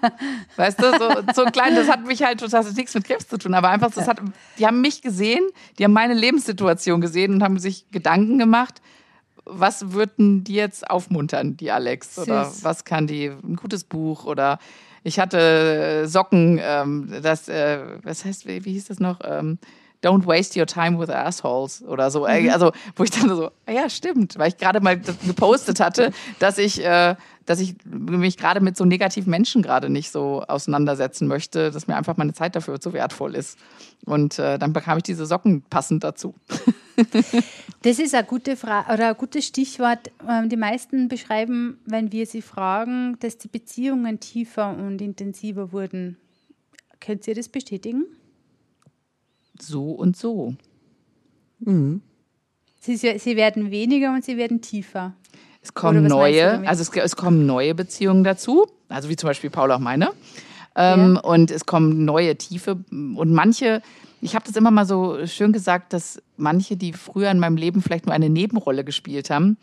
[SPEAKER 1] Weißt du, so, so klein, das hat mich halt, das hat nichts mit Krebs zu tun, aber einfach, das hat, die haben mich gesehen, die haben meine Lebenssituation gesehen und haben sich Gedanken gemacht, was würden die jetzt aufmuntern, die Alex? Süß. Oder was kann die, ein gutes Buch oder ich hatte Socken, ähm, das, äh, was heißt, wie, wie hieß das noch? Ähm, Don't waste your time with assholes oder so. Mhm. Also, wo ich dann so, ah ja, stimmt, weil ich gerade mal gepostet hatte, dass ich, äh, dass ich mich gerade mit so negativen Menschen gerade nicht so auseinandersetzen möchte, dass mir einfach meine Zeit dafür zu wertvoll ist. Und äh, dann bekam ich diese Socken passend dazu.
[SPEAKER 3] Das ist eine gute Frage oder ein gutes Stichwort. Ähm, die meisten beschreiben, wenn wir sie fragen, dass die Beziehungen tiefer und intensiver wurden. Könnt ihr das bestätigen?
[SPEAKER 1] So und so.
[SPEAKER 3] Mhm. Sie, sie werden weniger und sie werden tiefer.
[SPEAKER 1] Es kommen neue, also es, es, kommen neue Beziehungen dazu, also wie zum Beispiel Paul auch meine. Ähm, ja. Und es kommen neue Tiefe und manche ich habe das immer mal so schön gesagt, dass manche, die früher in meinem Leben vielleicht nur eine Nebenrolle gespielt haben,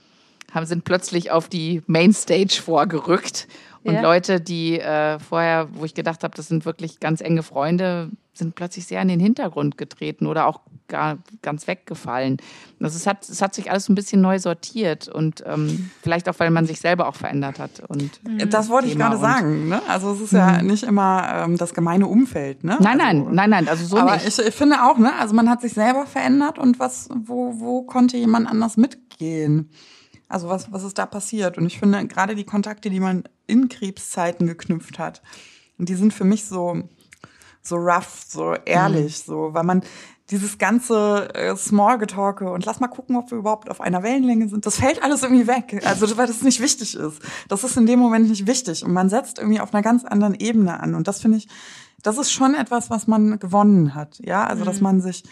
[SPEAKER 1] haben sind plötzlich auf die Mainstage vorgerückt. Und ja. Leute, die äh, vorher, wo ich gedacht habe, das sind wirklich ganz enge Freunde, sind plötzlich sehr in den Hintergrund getreten oder auch gar ganz weggefallen. Also es hat, es hat sich alles ein bisschen neu sortiert und ähm, vielleicht auch, weil man sich selber auch verändert hat. Und
[SPEAKER 2] mhm. das wollte ich gerade sagen. Ne? Also es ist ja mhm. nicht immer ähm, das gemeine Umfeld. Ne?
[SPEAKER 1] Nein,
[SPEAKER 2] also,
[SPEAKER 1] nein, nein, nein. Also so
[SPEAKER 2] aber
[SPEAKER 1] nicht.
[SPEAKER 2] Ich, ich finde auch, ne? Also man hat sich selber verändert und was, wo, wo konnte jemand anders mitgehen? Also was, was ist da passiert? Und ich finde gerade die Kontakte, die man in Krebszeiten geknüpft hat, die sind für mich so so rough, so ehrlich, mhm. so, weil man dieses ganze äh, Smallgetalke und lass mal gucken, ob wir überhaupt auf einer Wellenlänge sind, das fällt alles irgendwie weg. Also, weil das nicht wichtig ist. Das ist in dem Moment nicht wichtig und man setzt irgendwie auf einer ganz anderen Ebene an und das finde ich, das ist schon etwas, was man gewonnen hat. Ja, also, dass mhm. man sich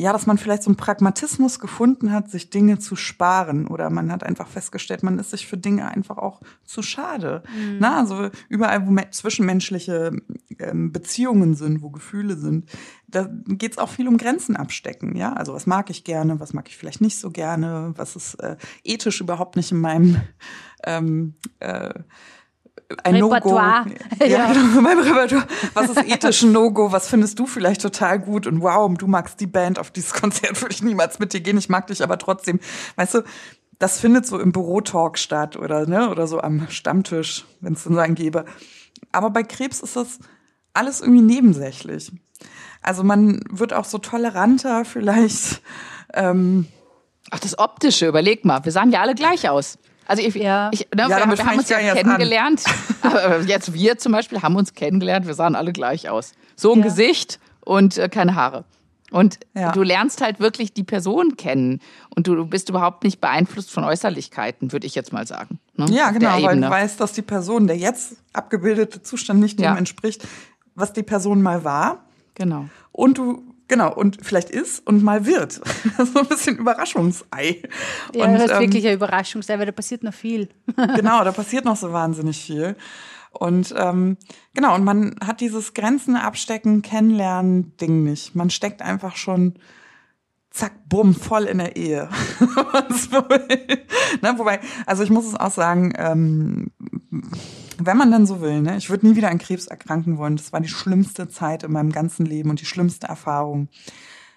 [SPEAKER 2] ja, dass man vielleicht so einen Pragmatismus gefunden hat, sich Dinge zu sparen oder man hat einfach festgestellt, man ist sich für Dinge einfach auch zu schade. Mhm. Na, also überall, wo zwischenmenschliche ähm, Beziehungen sind, wo Gefühle sind, da geht es auch viel um Grenzen abstecken. Ja, also was mag ich gerne, was mag ich vielleicht nicht so gerne, was ist äh, ethisch überhaupt nicht in meinem ähm, äh, ein
[SPEAKER 3] Repertoire.
[SPEAKER 2] No-Go. Ja, genau, mein Repertoire. Was ist ethisch ein No-Go? Was findest du vielleicht total gut? Und wow, du magst die Band, auf dieses Konzert würde ich niemals mit dir gehen. Ich mag dich aber trotzdem. Weißt du, das findet so im Bürotalk statt oder, ne, oder so am Stammtisch, wenn es so einen gäbe. Aber bei Krebs ist das alles irgendwie nebensächlich. Also man wird auch so toleranter vielleicht. Ähm,
[SPEAKER 1] Ach, das Optische, überleg mal. Wir sahen ja alle gleich aus. Also ich, ja. ich ne, ja, wir, wir haben uns ja kennengelernt. Aber jetzt wir zum Beispiel haben uns kennengelernt. Wir sahen alle gleich aus. So ein ja. Gesicht und äh, keine Haare. Und ja. du lernst halt wirklich die Person kennen und du bist überhaupt nicht beeinflusst von Äußerlichkeiten, würde ich jetzt mal sagen.
[SPEAKER 2] Ne? Ja, genau, weil du weißt, dass die Person, der jetzt abgebildete Zustand nicht dem ja. entspricht, was die Person mal war.
[SPEAKER 1] Genau.
[SPEAKER 2] Und du Genau, und vielleicht ist und mal wird. so ein bisschen Überraschungsei.
[SPEAKER 3] Ja,
[SPEAKER 2] und,
[SPEAKER 3] das ist ähm, wirklich ein Überraschungsei, weil da passiert noch viel.
[SPEAKER 2] genau, da passiert noch so wahnsinnig viel. Und ähm, genau, und man hat dieses Grenzen abstecken, kennenlernen Ding nicht. Man steckt einfach schon zack, bumm, voll in der Ehe. ne, wobei, also ich muss es auch sagen, ähm, wenn man dann so will, ne, ich würde nie wieder an Krebs erkranken wollen. Das war die schlimmste Zeit in meinem ganzen Leben und die schlimmste Erfahrung.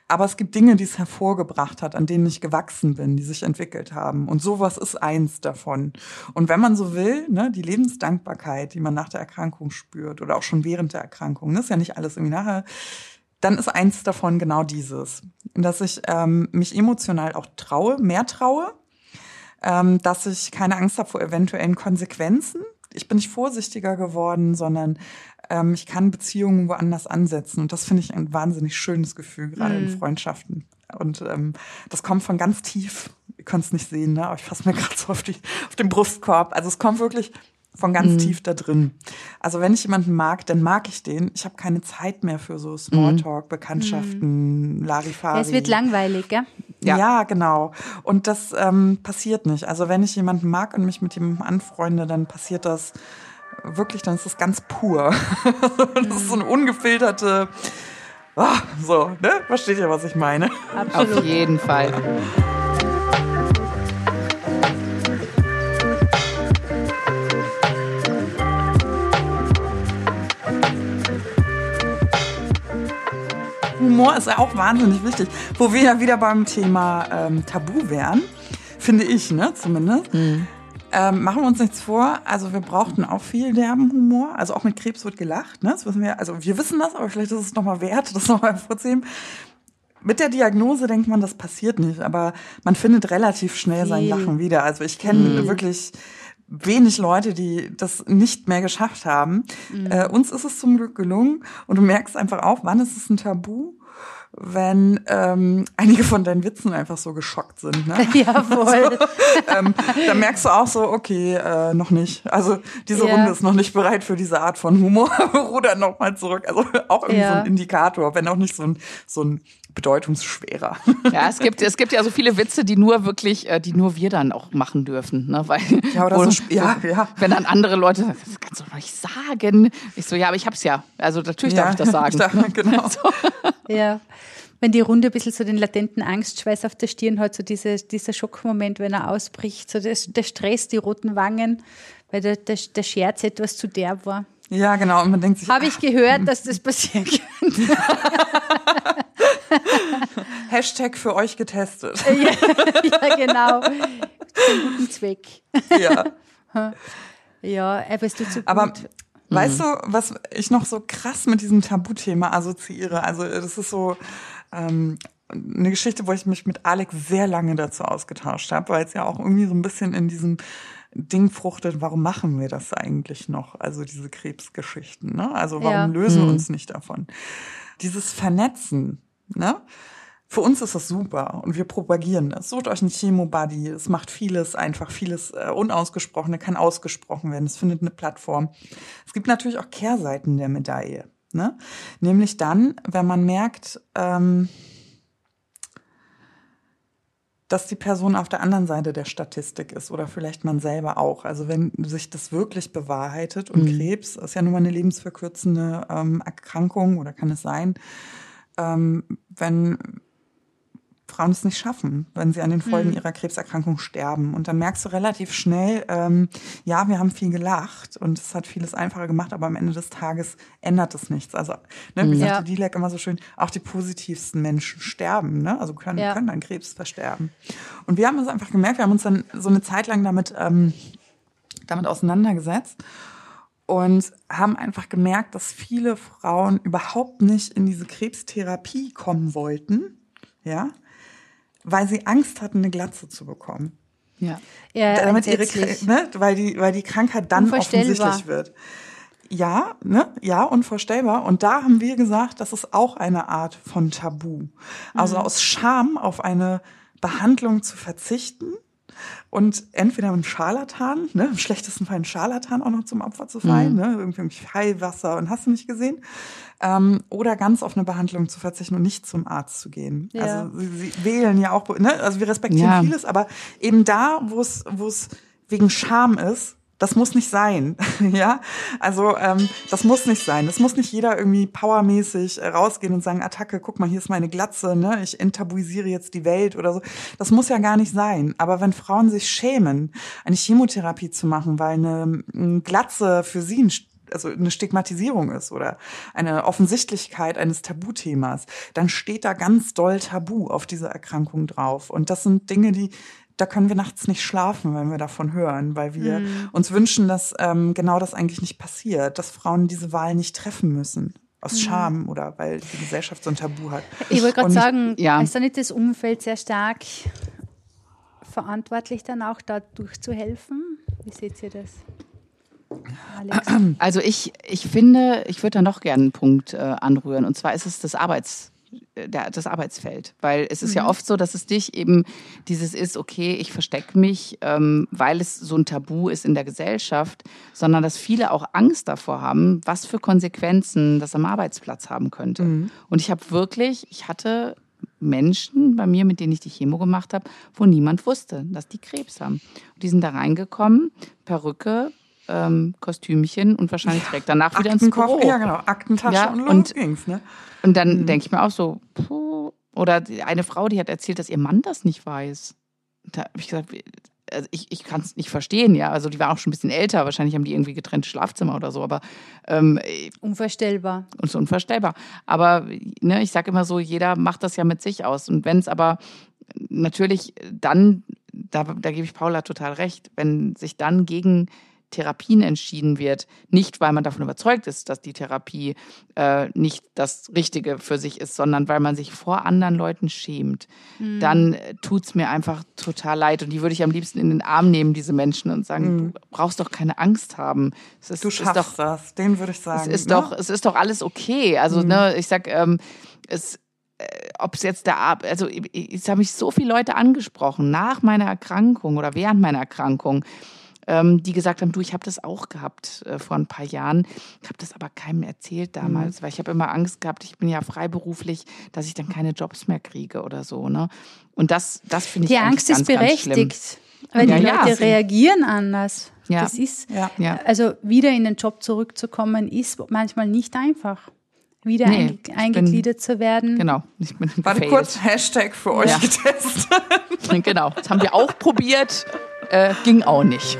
[SPEAKER 2] Aber es gibt Dinge, die es hervorgebracht hat, an denen ich gewachsen bin, die sich entwickelt haben. Und sowas ist eins davon. Und wenn man so will, ne, die Lebensdankbarkeit, die man nach der Erkrankung spürt oder auch schon während der Erkrankung, ne, ist ja nicht alles irgendwie nachher, dann ist eins davon genau dieses, dass ich ähm, mich emotional auch traue, mehr traue, ähm, dass ich keine Angst habe vor eventuellen Konsequenzen. Ich bin nicht vorsichtiger geworden, sondern ähm, ich kann Beziehungen woanders ansetzen. Und das finde ich ein wahnsinnig schönes Gefühl, gerade mm. in mhm. Freundschaften. Und ähm, das kommt von ganz tief. Ihr könnt es nicht sehen, ne? aber ich fasse mir gerade so auf, die, auf den Brustkorb. Also es kommt wirklich von ganz mm. tief da drin. Also wenn ich jemanden mag, dann mag ich den. Ich habe keine Zeit mehr für so Smalltalk, mm. Bekanntschaften, mm. Larifari.
[SPEAKER 3] Ja, es wird langweilig, gell?
[SPEAKER 2] Ja. ja, genau. Und das ähm, passiert nicht. Also wenn ich jemanden mag und mich mit jemandem anfreunde, dann passiert das wirklich, dann ist das ganz pur. das ist so eine ungefilterte, oh, so, ne? Versteht ihr, was ich meine?
[SPEAKER 1] Absolut. Auf jeden Fall.
[SPEAKER 2] Humor ist ja auch wahnsinnig wichtig. Wo wir ja wieder beim Thema ähm, Tabu wären, finde ich, ne, zumindest. Mhm. Ähm, machen wir uns nichts vor. Also wir brauchten auch viel derben Humor. Also auch mit Krebs wird gelacht. Ne? Das wissen wir. Also wir wissen das, aber vielleicht ist es nochmal wert, das nochmal vorzunehmen. Mit der Diagnose denkt man, das passiert nicht, aber man findet relativ schnell sein Lachen wieder. Also ich kenne mhm. wirklich wenig Leute, die das nicht mehr geschafft haben. Mhm. Äh, uns ist es zum Glück gelungen und du merkst einfach auch, wann ist es ein Tabu wenn ähm, einige von deinen Witzen einfach so geschockt sind. Ne?
[SPEAKER 3] Ja, voll. Also,
[SPEAKER 2] ähm, da merkst du auch so, okay, äh, noch nicht. Also diese ja. Runde ist noch nicht bereit für diese Art von Humor. Ruder nochmal zurück. Also auch irgendwie ja. so ein Indikator, wenn auch nicht so ein, so ein bedeutungsschwerer.
[SPEAKER 1] Ja, es gibt, es gibt ja so viele Witze, die nur wirklich, äh, die nur wir dann auch machen dürfen. Ne? Weil,
[SPEAKER 2] ja, oder so, ja, ja.
[SPEAKER 1] Wenn dann andere Leute sagen, das kannst du doch nicht sagen. Ich so, ja, aber ich hab's ja. Also natürlich ja, darf ich das sagen. Ich darf,
[SPEAKER 2] genau.
[SPEAKER 3] So. Ja. Wenn die Runde ein bisschen so den latenten Angstschweiß auf der Stirn hat, so diese, dieser Schockmoment, wenn er ausbricht, so der, der Stress, die roten Wangen, weil der, der, der Scherz etwas zu derb war.
[SPEAKER 2] Ja, genau. Und man denkt sich.
[SPEAKER 3] Habe ich gehört, dass das passieren könnte.
[SPEAKER 2] Hashtag für euch getestet.
[SPEAKER 3] ja, ja, genau. Zum guten Zweck.
[SPEAKER 2] Ja.
[SPEAKER 3] Ja, er bist du zu gut.
[SPEAKER 2] Aber weißt du, was ich noch so krass mit diesem Tabuthema assoziiere? Also, das ist so, ähm, eine Geschichte, wo ich mich mit Alex sehr lange dazu ausgetauscht habe, weil es ja auch irgendwie so ein bisschen in diesem Ding fruchtet, warum machen wir das eigentlich noch? Also diese Krebsgeschichten, ne? Also warum ja. lösen wir mhm. uns nicht davon? Dieses Vernetzen, ne? Für uns ist das super und wir propagieren das. Sucht euch einen Chemo-Buddy. Es macht vieles einfach, vieles äh, Unausgesprochene kann ausgesprochen werden. Es findet eine Plattform. Es gibt natürlich auch Kehrseiten der Medaille. Ne? Nämlich dann, wenn man merkt, ähm, dass die Person auf der anderen Seite der Statistik ist oder vielleicht man selber auch. Also wenn sich das wirklich bewahrheitet und mhm. Krebs ist ja nun mal eine lebensverkürzende ähm, Erkrankung oder kann es sein, ähm, wenn Frauen es nicht schaffen, wenn sie an den Folgen mhm. ihrer Krebserkrankung sterben. Und dann merkst du relativ schnell, ähm, ja, wir haben viel gelacht und es hat vieles einfacher gemacht, aber am Ende des Tages ändert es nichts. Also, ne, wie mhm. sagte Dilek immer so schön, auch die positivsten Menschen sterben, ne? Also können, ja. können an Krebs versterben. Und wir haben es einfach gemerkt, wir haben uns dann so eine Zeit lang damit, ähm, damit auseinandergesetzt und haben einfach gemerkt, dass viele Frauen überhaupt nicht in diese Krebstherapie kommen wollten, ja, weil sie Angst hatten, eine Glatze zu bekommen.
[SPEAKER 3] Ja. ja
[SPEAKER 2] Damit ihre, ne, weil die, weil die Krankheit dann offensichtlich wird. Ja, ne, ja, unvorstellbar. Und da haben wir gesagt, das ist auch eine Art von Tabu. Also mhm. aus Scham auf eine Behandlung zu verzichten und entweder ein Scharlatan, ne, im schlechtesten Fall ein Scharlatan auch noch zum Opfer zu fallen, mhm. ne, irgendwie Heilwasser und hast du nicht gesehen, ähm, oder ganz auf eine Behandlung zu verzichten und nicht zum Arzt zu gehen. Ja. Also sie, sie, wählen ja auch, ne, also wir respektieren ja. vieles, aber eben da, wo es wo es wegen Scham ist, Das muss nicht sein, ja. Also ähm, das muss nicht sein. Das muss nicht jeder irgendwie powermäßig äh, rausgehen und sagen, Attacke, guck mal, hier ist meine Glatze, ne? Ich enttabuisiere jetzt die Welt oder so. Das muss ja gar nicht sein. Aber wenn Frauen sich schämen, eine Chemotherapie zu machen, weil eine, eine Glatze für sie ein also eine Stigmatisierung ist oder eine Offensichtlichkeit eines Tabuthemas, dann steht da ganz doll Tabu auf diese Erkrankung drauf. Und das sind Dinge, die da können wir nachts nicht schlafen, wenn wir davon hören, weil wir mhm. uns wünschen, dass ähm, genau das eigentlich nicht passiert, dass Frauen diese Wahl nicht treffen müssen. Aus mhm. Scham oder weil die Gesellschaft so ein Tabu hat.
[SPEAKER 3] Ich wollte gerade sagen, ja. ist da nicht das Umfeld sehr stark verantwortlich, dann auch da durchzuhelfen? Wie seht ihr das?
[SPEAKER 1] Alex. Also ich, ich finde, ich würde da noch gerne einen Punkt äh, anrühren. Und zwar ist es das Arbeits der, das Arbeitsfeld. Weil es ist mhm. ja oft so, dass es dich eben dieses ist, okay, ich verstecke mich, ähm, weil es so ein Tabu ist in der Gesellschaft, sondern dass viele auch Angst davor haben, was für Konsequenzen das am Arbeitsplatz haben könnte. Mhm. Und ich habe wirklich, ich hatte Menschen bei mir, mit denen ich die Chemo gemacht habe, wo niemand wusste, dass die Krebs haben. Und die sind da reingekommen, Perücke, ähm, Kostümchen und wahrscheinlich direkt danach wieder ins Büro.
[SPEAKER 2] Ja, genau, Aktentasche ja, und los und, ging's, ne?
[SPEAKER 1] Und dann mhm. denke ich mir auch so, puh. Oder eine Frau, die hat erzählt, dass ihr Mann das nicht weiß. Da habe ich gesagt, also ich, ich kann es nicht verstehen, ja. Also die war auch schon ein bisschen älter, wahrscheinlich haben die irgendwie getrennte Schlafzimmer oder so, aber ähm,
[SPEAKER 3] unvorstellbar.
[SPEAKER 1] Und so unvorstellbar. Aber ne, ich sage immer so, jeder macht das ja mit sich aus. Und wenn es aber natürlich dann, da, da gebe ich Paula total recht, wenn sich dann gegen Therapien entschieden wird, nicht weil man davon überzeugt ist, dass die Therapie äh, nicht das Richtige für sich ist, sondern weil man sich vor anderen Leuten schämt, mhm. dann äh, es mir einfach total leid. Und die würde ich am liebsten in den Arm nehmen, diese Menschen, und sagen, mhm. du brauchst doch keine Angst haben.
[SPEAKER 2] Ist, du schaffst doch, das, den würde ich sagen.
[SPEAKER 1] Es ist, ne? doch, es ist doch alles okay. Also, mhm. ne, ich sag, ähm, es äh, ob es jetzt der Ab also es haben mich so viele Leute angesprochen nach meiner Erkrankung oder während meiner Erkrankung ähm, die gesagt haben, du, ich habe das auch gehabt äh, vor ein paar Jahren. Ich habe das aber keinem erzählt damals, mhm. weil ich habe immer Angst gehabt, ich bin ja freiberuflich, dass ich dann keine Jobs mehr kriege oder so. Ne? Und das, das finde ich
[SPEAKER 3] Die Angst ganz, ist berechtigt. Weil die ja, Leute ja. reagieren anders. Ja. Das ist, ja. also wieder in den Job zurückzukommen, ist manchmal nicht einfach wieder nee, eingegliedert bin, zu werden.
[SPEAKER 1] Genau. Ich
[SPEAKER 2] bin Warte kurz, Hashtag für euch ja. getestet.
[SPEAKER 1] genau, das haben wir auch probiert äh, ging auch nicht.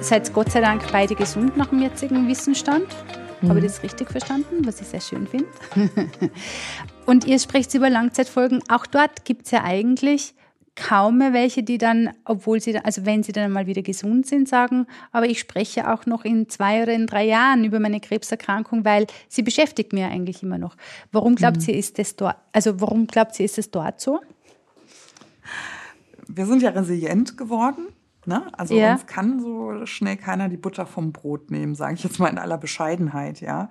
[SPEAKER 3] Seid Gott sei Dank beide gesund nach dem jetzigen Wissensstand. Mhm. Habe ich das richtig verstanden, was ich sehr schön finde. Und ihr sprecht über Langzeitfolgen. Auch dort gibt es ja eigentlich kaum mehr welche, die dann, obwohl sie, also wenn sie dann mal wieder gesund sind, sagen, aber ich spreche auch noch in zwei oder in drei Jahren über meine Krebserkrankung, weil sie beschäftigt mir eigentlich immer noch. Warum glaubt mhm. ihr, ist das dort, also warum glaubt sie, ist es dort so?
[SPEAKER 2] Wir sind ja resilient geworden. Ne? Also ja. uns kann so schnell keiner die Butter vom Brot nehmen, sage ich jetzt mal in aller Bescheidenheit, ja.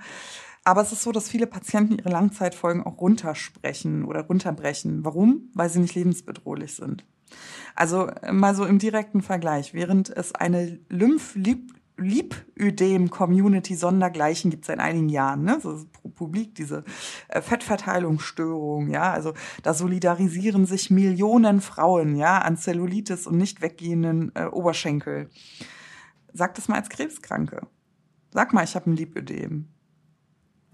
[SPEAKER 2] Aber es ist so, dass viele Patienten ihre Langzeitfolgen auch runtersprechen oder runterbrechen. Warum? Weil sie nicht lebensbedrohlich sind. Also äh, mal so im direkten Vergleich. Während es eine Lymphliebödem-Community sondergleichen gibt seit einigen Jahren, ne? so Publik, diese äh, Fettverteilungsstörung, ja, also da solidarisieren sich Millionen Frauen, ja, an Zellulitis und nicht weggehenden äh, Oberschenkel. Sag das mal als Krebskranke. Sag mal, ich habe ein Lipödem.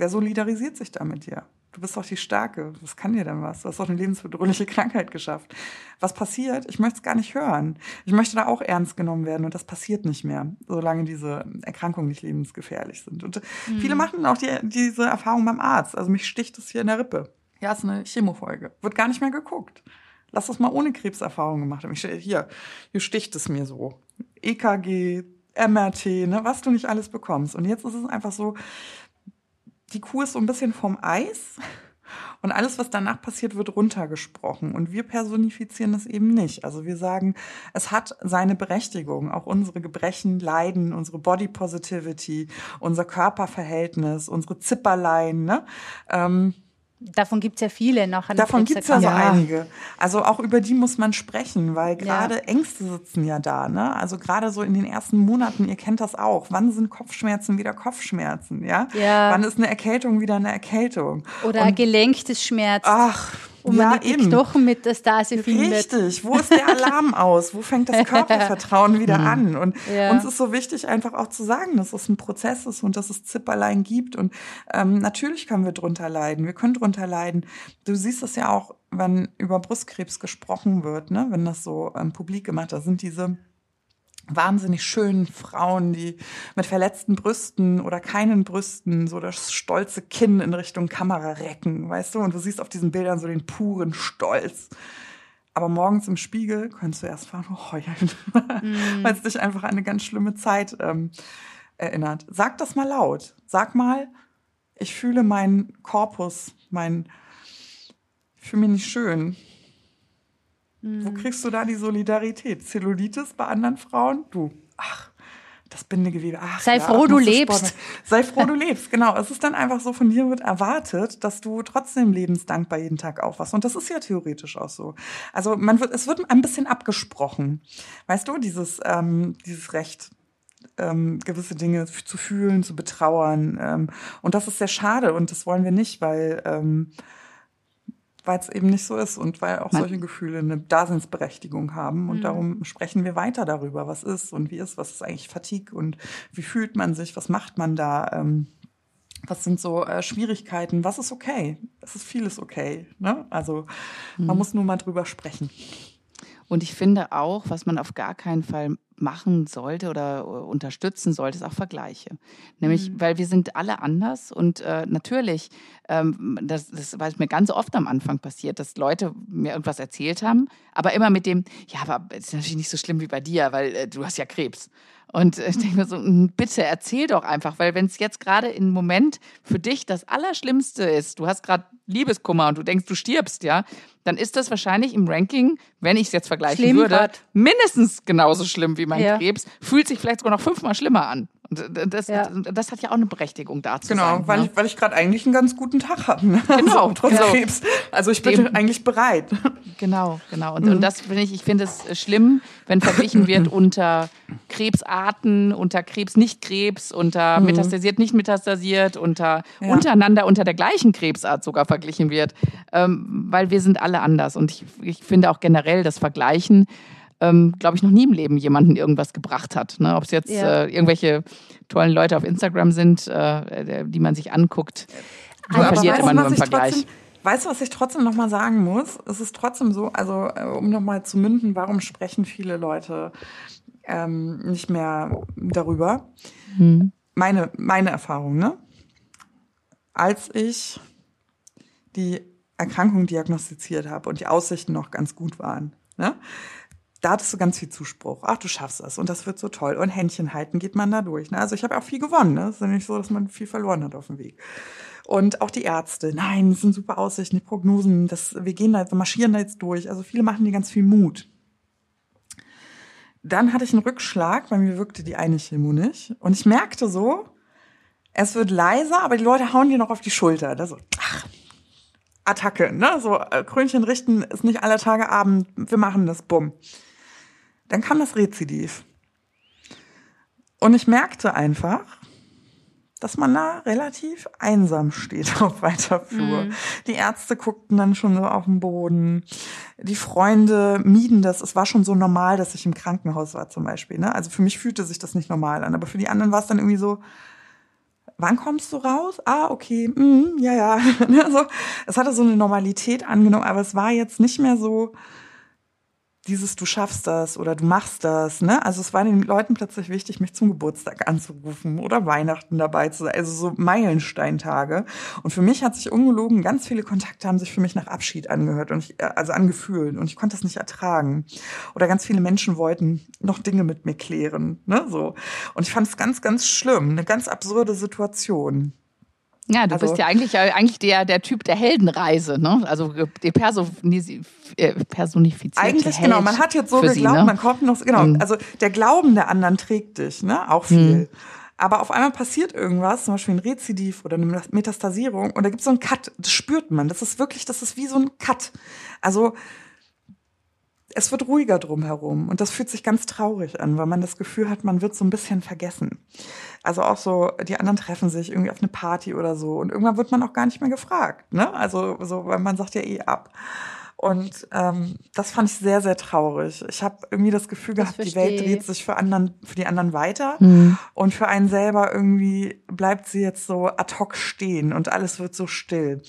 [SPEAKER 2] Wer solidarisiert sich da mit dir? Du bist doch die Starke. Was kann dir denn was? Du hast doch eine lebensbedrohliche Krankheit geschafft. Was passiert? Ich möchte es gar nicht hören. Ich möchte da auch ernst genommen werden und das passiert nicht mehr, solange diese Erkrankungen nicht lebensgefährlich sind. Und mhm. viele machen auch die, diese Erfahrung beim Arzt. Also mich sticht es hier in der Rippe. Ja, ist eine Chemofolge. Wird gar nicht mehr geguckt. Lass das mal ohne Krebserfahrung gemacht haben. Ich, hier, hier sticht es mir so. EKG, MRT, ne, was du nicht alles bekommst. Und jetzt ist es einfach so, die Kuh ist so ein bisschen vom Eis und alles, was danach passiert, wird runtergesprochen. Und wir personifizieren das eben nicht. Also wir sagen, es hat seine Berechtigung. Auch unsere Gebrechen, Leiden, unsere Body Positivity, unser Körperverhältnis, unsere Zipperlein, ne? Ähm,
[SPEAKER 3] Davon gibt es ja viele noch.
[SPEAKER 2] An Davon gibt es ja so einige. Also auch über die muss man sprechen, weil gerade ja. Ängste sitzen ja da. Ne? Also gerade so in den ersten Monaten, ihr kennt das auch. Wann sind Kopfschmerzen wieder Kopfschmerzen? Ja. ja. Wann ist eine Erkältung wieder eine Erkältung?
[SPEAKER 3] Oder Und, Gelenk des Schmerzes.
[SPEAKER 2] Ach,
[SPEAKER 3] wo ja, man die eben. Knochenmetastase findet.
[SPEAKER 2] Richtig, wo ist der Alarm aus? Wo fängt das Körpervertrauen wieder mhm. an? Und ja. uns ist so wichtig, einfach auch zu sagen, dass es ein Prozess ist und dass es Zipperlein gibt. Und ähm, natürlich können wir drunter leiden. Wir können drunter leiden. Du siehst es ja auch, wenn über Brustkrebs gesprochen wird, ne? wenn das so ähm, publik gemacht wird, sind diese wahnsinnig schönen Frauen, die mit verletzten Brüsten oder keinen Brüsten so das stolze Kinn in Richtung Kamera recken, weißt du? Und du siehst auf diesen Bildern so den puren Stolz. Aber morgens im Spiegel kannst du erst fahren heulen, mm. weil es dich einfach an eine ganz schlimme Zeit ähm, erinnert. Sag das mal laut. Sag mal, ich fühle meinen Korpus, mein, ich fühle mich nicht schön. Wo mhm. kriegst du da die Solidarität? Zellulitis bei anderen Frauen? Du, ach, das Bindegewebe. Ach,
[SPEAKER 3] Sei ja, froh, du lebst.
[SPEAKER 2] Sei froh, du lebst. Genau. Es ist dann einfach so, von dir wird erwartet, dass du trotzdem lebensdankbar jeden Tag aufwachst. Und das ist ja theoretisch auch so. Also man wird, es wird ein bisschen abgesprochen. Weißt du, dieses, ähm, dieses Recht. Ähm, gewisse Dinge zu fühlen, zu betrauern. Ähm, und das ist sehr schade und das wollen wir nicht, weil ähm, weil es eben nicht so ist und weil auch solche Gefühle eine Daseinsberechtigung haben. Und mhm. darum sprechen wir weiter darüber, was ist und wie ist, was ist eigentlich Fatigue und wie fühlt man sich, was macht man da, ähm, was sind so äh, Schwierigkeiten, was ist okay. Es ist vieles okay. Ne? Also mhm. man muss nur mal drüber sprechen.
[SPEAKER 1] Und ich finde auch, was man auf gar keinen Fall machen sollte oder äh, unterstützen sollte, ist auch Vergleiche. Nämlich, mhm. weil wir sind alle anders und äh, natürlich, ähm, das, das war mir ganz oft am Anfang passiert, dass Leute mir irgendwas erzählt haben, aber immer mit dem, ja, aber es ist natürlich nicht so schlimm wie bei dir, weil äh, du hast ja Krebs. Und ich denke mir so, bitte erzähl doch einfach, weil wenn es jetzt gerade im Moment für dich das Allerschlimmste ist, du hast gerade Liebeskummer und du denkst, du stirbst, ja, dann ist das wahrscheinlich im Ranking, wenn ich es jetzt vergleichen Schlimm würde, grad. mindestens genauso schlimm wie mein ja. Krebs, fühlt sich vielleicht sogar noch fünfmal schlimmer an. Und das, ja. das hat ja auch eine Berechtigung dazu.
[SPEAKER 2] Genau,
[SPEAKER 1] sein,
[SPEAKER 2] weil,
[SPEAKER 1] ne?
[SPEAKER 2] ich, weil ich gerade eigentlich einen ganz guten Tag habe. Ne?
[SPEAKER 1] Genau,
[SPEAKER 2] also, trotz
[SPEAKER 1] genau.
[SPEAKER 2] Krebs. Also ich bin Dem, eigentlich bereit.
[SPEAKER 1] Genau, genau. Und, mhm. und das finde ich, ich finde es schlimm, wenn verglichen wird unter Krebsarten, unter Krebs nicht Krebs, unter mhm. metastasiert nicht metastasiert, unter ja. untereinander unter der gleichen Krebsart sogar verglichen wird, ähm, weil wir sind alle anders. Und ich, ich finde auch generell das Vergleichen ähm, glaube ich, noch nie im Leben jemanden irgendwas gebracht hat. Ne? Ob es jetzt ja. äh, irgendwelche tollen Leute auf Instagram sind, äh, die man sich anguckt. Man verliert immer nur im Vergleich.
[SPEAKER 2] Trotzdem, weißt du, was ich trotzdem nochmal sagen muss? Es ist trotzdem so, also äh, um nochmal zu münden, warum sprechen viele Leute ähm, nicht mehr darüber? Hm. Meine, meine Erfahrung, ne? Als ich die Erkrankung diagnostiziert habe und die Aussichten noch ganz gut waren, ne? Da hattest du ganz viel Zuspruch. Ach, du schaffst das und das wird so toll. Und Händchen halten geht man da durch. Ne? Also ich habe auch viel gewonnen. Ne? Es ist ja nicht so, dass man viel verloren hat auf dem Weg. Und auch die Ärzte, nein, das sind super Aussichten, die Prognosen, das, wir gehen da jetzt, marschieren da jetzt durch. Also viele machen dir ganz viel Mut. Dann hatte ich einen Rückschlag, bei mir wirkte die eine Chemo nicht. Und ich merkte so, es wird leiser, aber die Leute hauen dir noch auf die Schulter. Da so, ach, Attacke, ne? So äh, Krönchen richten ist nicht aller Tage Abend, wir machen das, bumm. Dann kam das Rezidiv. Und ich merkte einfach, dass man da relativ einsam steht auf weiter Flur. Mm. Die Ärzte guckten dann schon so auf den Boden. Die Freunde mieden das. Es war schon so normal, dass ich im Krankenhaus war zum Beispiel. Ne? Also für mich fühlte sich das nicht normal an. Aber für die anderen war es dann irgendwie so, wann kommst du raus? Ah, okay, mm, ja, ja. also, es hatte so eine Normalität angenommen, aber es war jetzt nicht mehr so, dieses du schaffst das oder du machst das, ne? Also es war den Leuten plötzlich wichtig, mich zum Geburtstag anzurufen oder Weihnachten dabei zu sein, also so Meilensteintage. Und für mich hat sich ungelogen, ganz viele Kontakte haben sich für mich nach Abschied angehört und ich, äh, also angefühlt und ich konnte das nicht ertragen. Oder ganz viele Menschen wollten noch Dinge mit mir klären, ne? So. Und ich fand es ganz, ganz schlimm, eine ganz absurde Situation.
[SPEAKER 1] Ja, du also, bist ja eigentlich, äh, eigentlich der, der Typ der Heldenreise, ne? Also äh, die äh, personifizierte
[SPEAKER 2] Eigentlich,
[SPEAKER 1] Held
[SPEAKER 2] genau. Man hat jetzt so geglaubt, sie, ne? man kommt noch, genau. Mhm. Also der Glauben der anderen trägt dich, ne? Auch viel. Mhm. Aber auf einmal passiert irgendwas, zum Beispiel ein Rezidiv oder eine Metastasierung, und da gibt es so einen Cut. Das spürt man. Das ist wirklich, das ist wie so ein Cut. Also es wird ruhiger drumherum und das fühlt sich ganz traurig an, weil man das Gefühl hat, man wird so ein bisschen vergessen. Also auch so, die anderen treffen sich irgendwie auf eine Party oder so und irgendwann wird man auch gar nicht mehr gefragt, ne? Also so, weil man sagt ja eh ab. Und ähm, das fand ich sehr, sehr traurig. Ich habe irgendwie das Gefühl das gehabt, die Welt dreht sich für, anderen, für die anderen weiter mhm. und für einen selber irgendwie bleibt sie jetzt so ad hoc stehen und alles wird so still.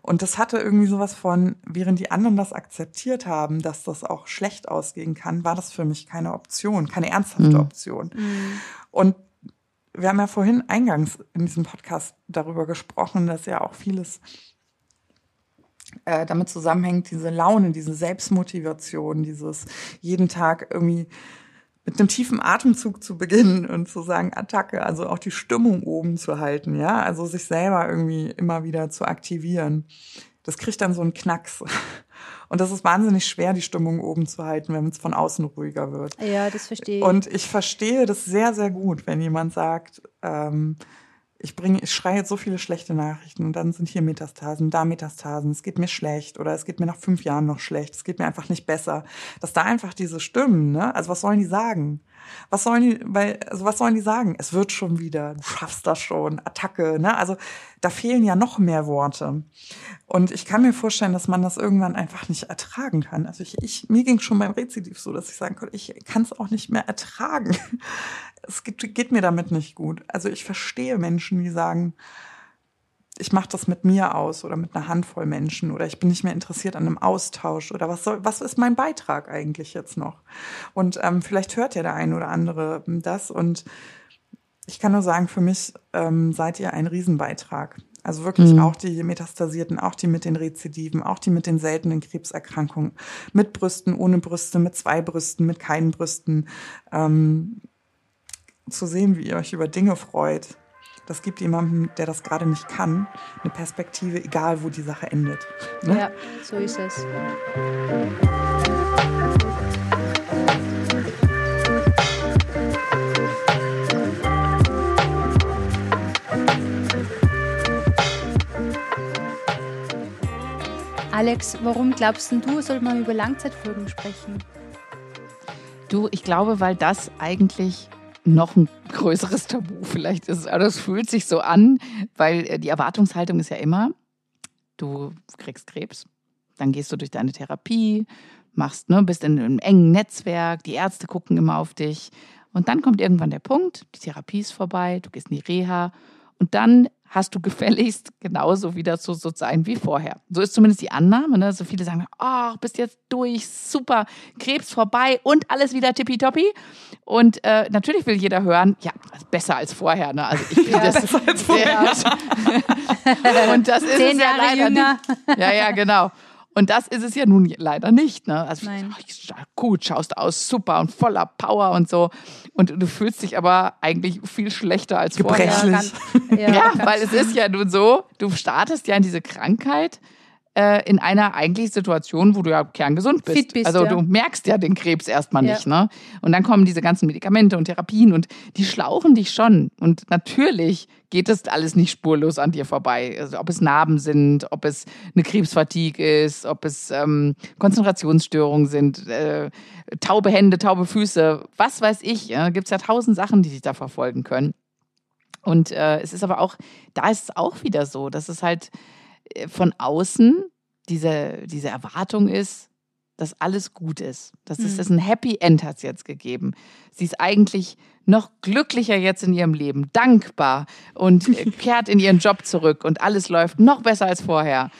[SPEAKER 2] Und das hatte irgendwie sowas von, während die anderen das akzeptiert haben, dass das auch schlecht ausgehen kann, war das für mich keine Option, keine ernsthafte mhm. Option. Mhm. Und wir haben ja vorhin eingangs in diesem Podcast darüber gesprochen, dass ja auch vieles äh, damit zusammenhängt, diese Laune, diese Selbstmotivation, dieses jeden Tag irgendwie mit einem tiefen Atemzug zu beginnen und zu sagen, Attacke, also auch die Stimmung oben zu halten, ja, also sich selber irgendwie immer wieder zu aktivieren. Das kriegt dann so einen Knacks. Und das ist wahnsinnig schwer, die Stimmung oben zu halten, wenn es von außen ruhiger wird.
[SPEAKER 3] Ja, das verstehe ich.
[SPEAKER 2] Und ich verstehe das sehr, sehr gut, wenn jemand sagt, ähm, ich bringe, ich schreie jetzt so viele schlechte Nachrichten und dann sind hier Metastasen, da Metastasen, es geht mir schlecht oder es geht mir nach fünf Jahren noch schlecht, es geht mir einfach nicht besser. Dass da einfach diese Stimmen, ne? Also was sollen die sagen? Was sollen die, weil, also was sollen die sagen? Es wird schon wieder, du schaffst das schon, Attacke, ne? Also da fehlen ja noch mehr Worte. Und ich kann mir vorstellen, dass man das irgendwann einfach nicht ertragen kann. Also ich, ich mir ging schon beim Rezidiv so, dass ich sagen konnte, ich kann es auch nicht mehr ertragen. Es geht, geht mir damit nicht gut. Also ich verstehe Menschen, die sagen, ich mache das mit mir aus oder mit einer Handvoll Menschen oder ich bin nicht mehr interessiert an einem Austausch oder was soll, was ist mein Beitrag eigentlich jetzt noch? Und ähm, vielleicht hört ja der eine oder andere das und ich kann nur sagen, für mich ähm, seid ihr ein Riesenbeitrag. Also wirklich mhm. auch die Metastasierten, auch die mit den Rezidiven, auch die mit den seltenen Krebserkrankungen, mit Brüsten, ohne Brüste, mit zwei Brüsten, mit keinen Brüsten. Ähm, zu sehen, wie ihr euch über Dinge freut, das gibt jemandem, der das gerade nicht kann, eine Perspektive, egal wo die Sache endet.
[SPEAKER 3] Ne? Ja, so ist es. Alex, warum glaubst du, soll man über Langzeitfolgen sprechen?
[SPEAKER 1] Du, ich glaube, weil das eigentlich noch ein größeres Tabu vielleicht ist. Aber das fühlt sich so an, weil äh, die Erwartungshaltung ist ja immer, du kriegst Krebs, dann gehst du durch deine Therapie, machst, ne, bist in einem engen Netzwerk, die Ärzte gucken immer auf dich. Und dann kommt irgendwann der Punkt, die Therapie ist vorbei, du gehst in die Reha und dann hast du gefälligst genauso wieder so, so sein wie vorher. So ist zumindest die Annahme. Ne? So viele sagen, oh, bist jetzt durch, super, Krebs vorbei und alles wieder tippitoppi. Und äh, natürlich will jeder hören, ja, besser als vorher. Ne? Also ich ja, das besser als vorher. und das ist Zehn es ja leider jünger. Nicht. Ja, ja, genau. Und das ist es ja nun leider nicht. Ne? Also Nein. gut, schaust aus, super und voller Power und so. Und du fühlst dich aber eigentlich viel schlechter als
[SPEAKER 2] Gebrechlich.
[SPEAKER 1] vorher. Ja, ja weil es ist ja nun so, du startest ja in diese Krankheit äh, in einer eigentlich Situation, wo du ja kerngesund bist. bist also ja. du merkst ja den Krebs erstmal ja. nicht. Ne? Und dann kommen diese ganzen Medikamente und Therapien und die schlauchen dich schon. Und natürlich geht das alles nicht spurlos an dir vorbei. Also ob es Narben sind, ob es eine Krebsfatigue ist, ob es ähm, Konzentrationsstörungen sind, äh, taube Hände, taube Füße, was weiß ich. Ja? Gibt es ja tausend Sachen, die dich da verfolgen können. Und äh, es ist aber auch, da ist es auch wieder so, dass es halt von außen diese, diese Erwartung ist, dass alles gut ist. Das ist, das mhm. ein Happy End hat es jetzt gegeben. Sie ist eigentlich noch glücklicher jetzt in ihrem Leben, dankbar und äh, kehrt in ihren Job zurück und alles läuft noch besser als vorher.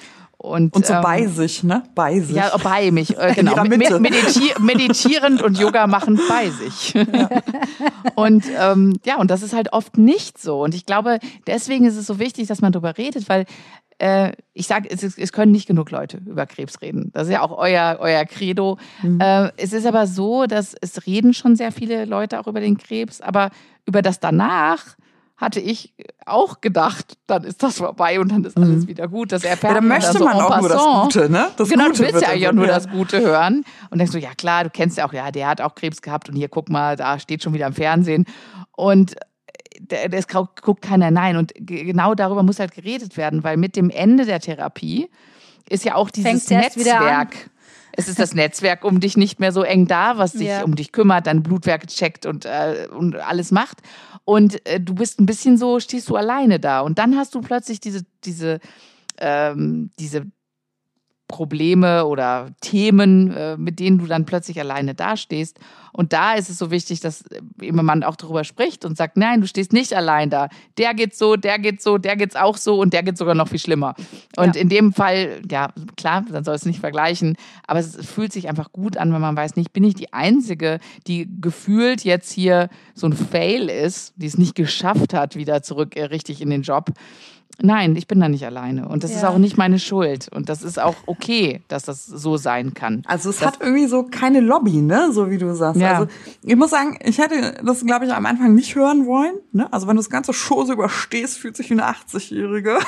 [SPEAKER 1] Und,
[SPEAKER 2] und so ähm, bei sich, ne? Bei sich.
[SPEAKER 1] Ja, bei mich, äh, genau. Meditier meditierend und Yoga machen bei sich. Ja. und ähm, ja, und das ist halt oft nicht so. Und ich glaube, deswegen ist es so wichtig, dass man darüber redet, weil äh, ich sage, es, es, können nicht genug Leute über Krebs reden. Das ist ja auch euer, euer Credo. Mhm. Äh, es ist aber so, dass es reden schon sehr viele Leute auch über den Krebs, aber über das danach hatte ich auch gedacht, dann ist das vorbei und dann ist alles mhm. wieder gut. Das erfährt
[SPEAKER 2] ja, dann möchte man, so auch nur das Gute, ne? Das
[SPEAKER 1] genau,
[SPEAKER 2] Gute
[SPEAKER 1] du willst ja eigentlich auch nur das Gute hören. Und denkst so, ja klar, du kennst ja auch, ja, der hat auch Krebs gehabt und hier, guck mal, da steht schon wieder im Fernsehen. Und es guckt keiner nein. Und genau darüber muss halt geredet werden, weil mit dem Ende der Therapie ist ja auch dieses Netzwerk. Es ist das Netzwerk um dich nicht mehr so eng da, was sich ja. um dich kümmert, deine Blutwerke checkt und, äh, und alles macht. Und äh, du bist ein bisschen so, stehst du alleine da. Und dann hast du plötzlich diese, diese, ähm, diese Probleme oder Themen, äh, mit denen du dann plötzlich alleine dastehst. Und da ist es so wichtig, dass immer man auch darüber spricht und sagt, nein, du stehst nicht allein da. Der geht so, der geht so, der geht's auch so und der geht sogar noch viel schlimmer. Und ja. in dem Fall, ja, klar, dann soll es nicht vergleichen, aber es fühlt sich einfach gut an, wenn man weiß, nicht bin ich die Einzige, die gefühlt jetzt hier so ein Fail ist, die es nicht geschafft hat, wieder zurück äh, richtig in den Job. Nein, ich bin da nicht alleine. Und das ja. ist auch nicht meine Schuld. Und das ist auch okay, dass das so sein kann.
[SPEAKER 2] Also es
[SPEAKER 1] das
[SPEAKER 2] hat irgendwie so keine Lobby, ne? So wie du sagst. Ja. Also ich muss sagen, ich hätte das, glaube ich, am Anfang nicht hören wollen. Ne? Also wenn du das ganze Show so überstehst, fühlt sich wie eine 80-Jährige.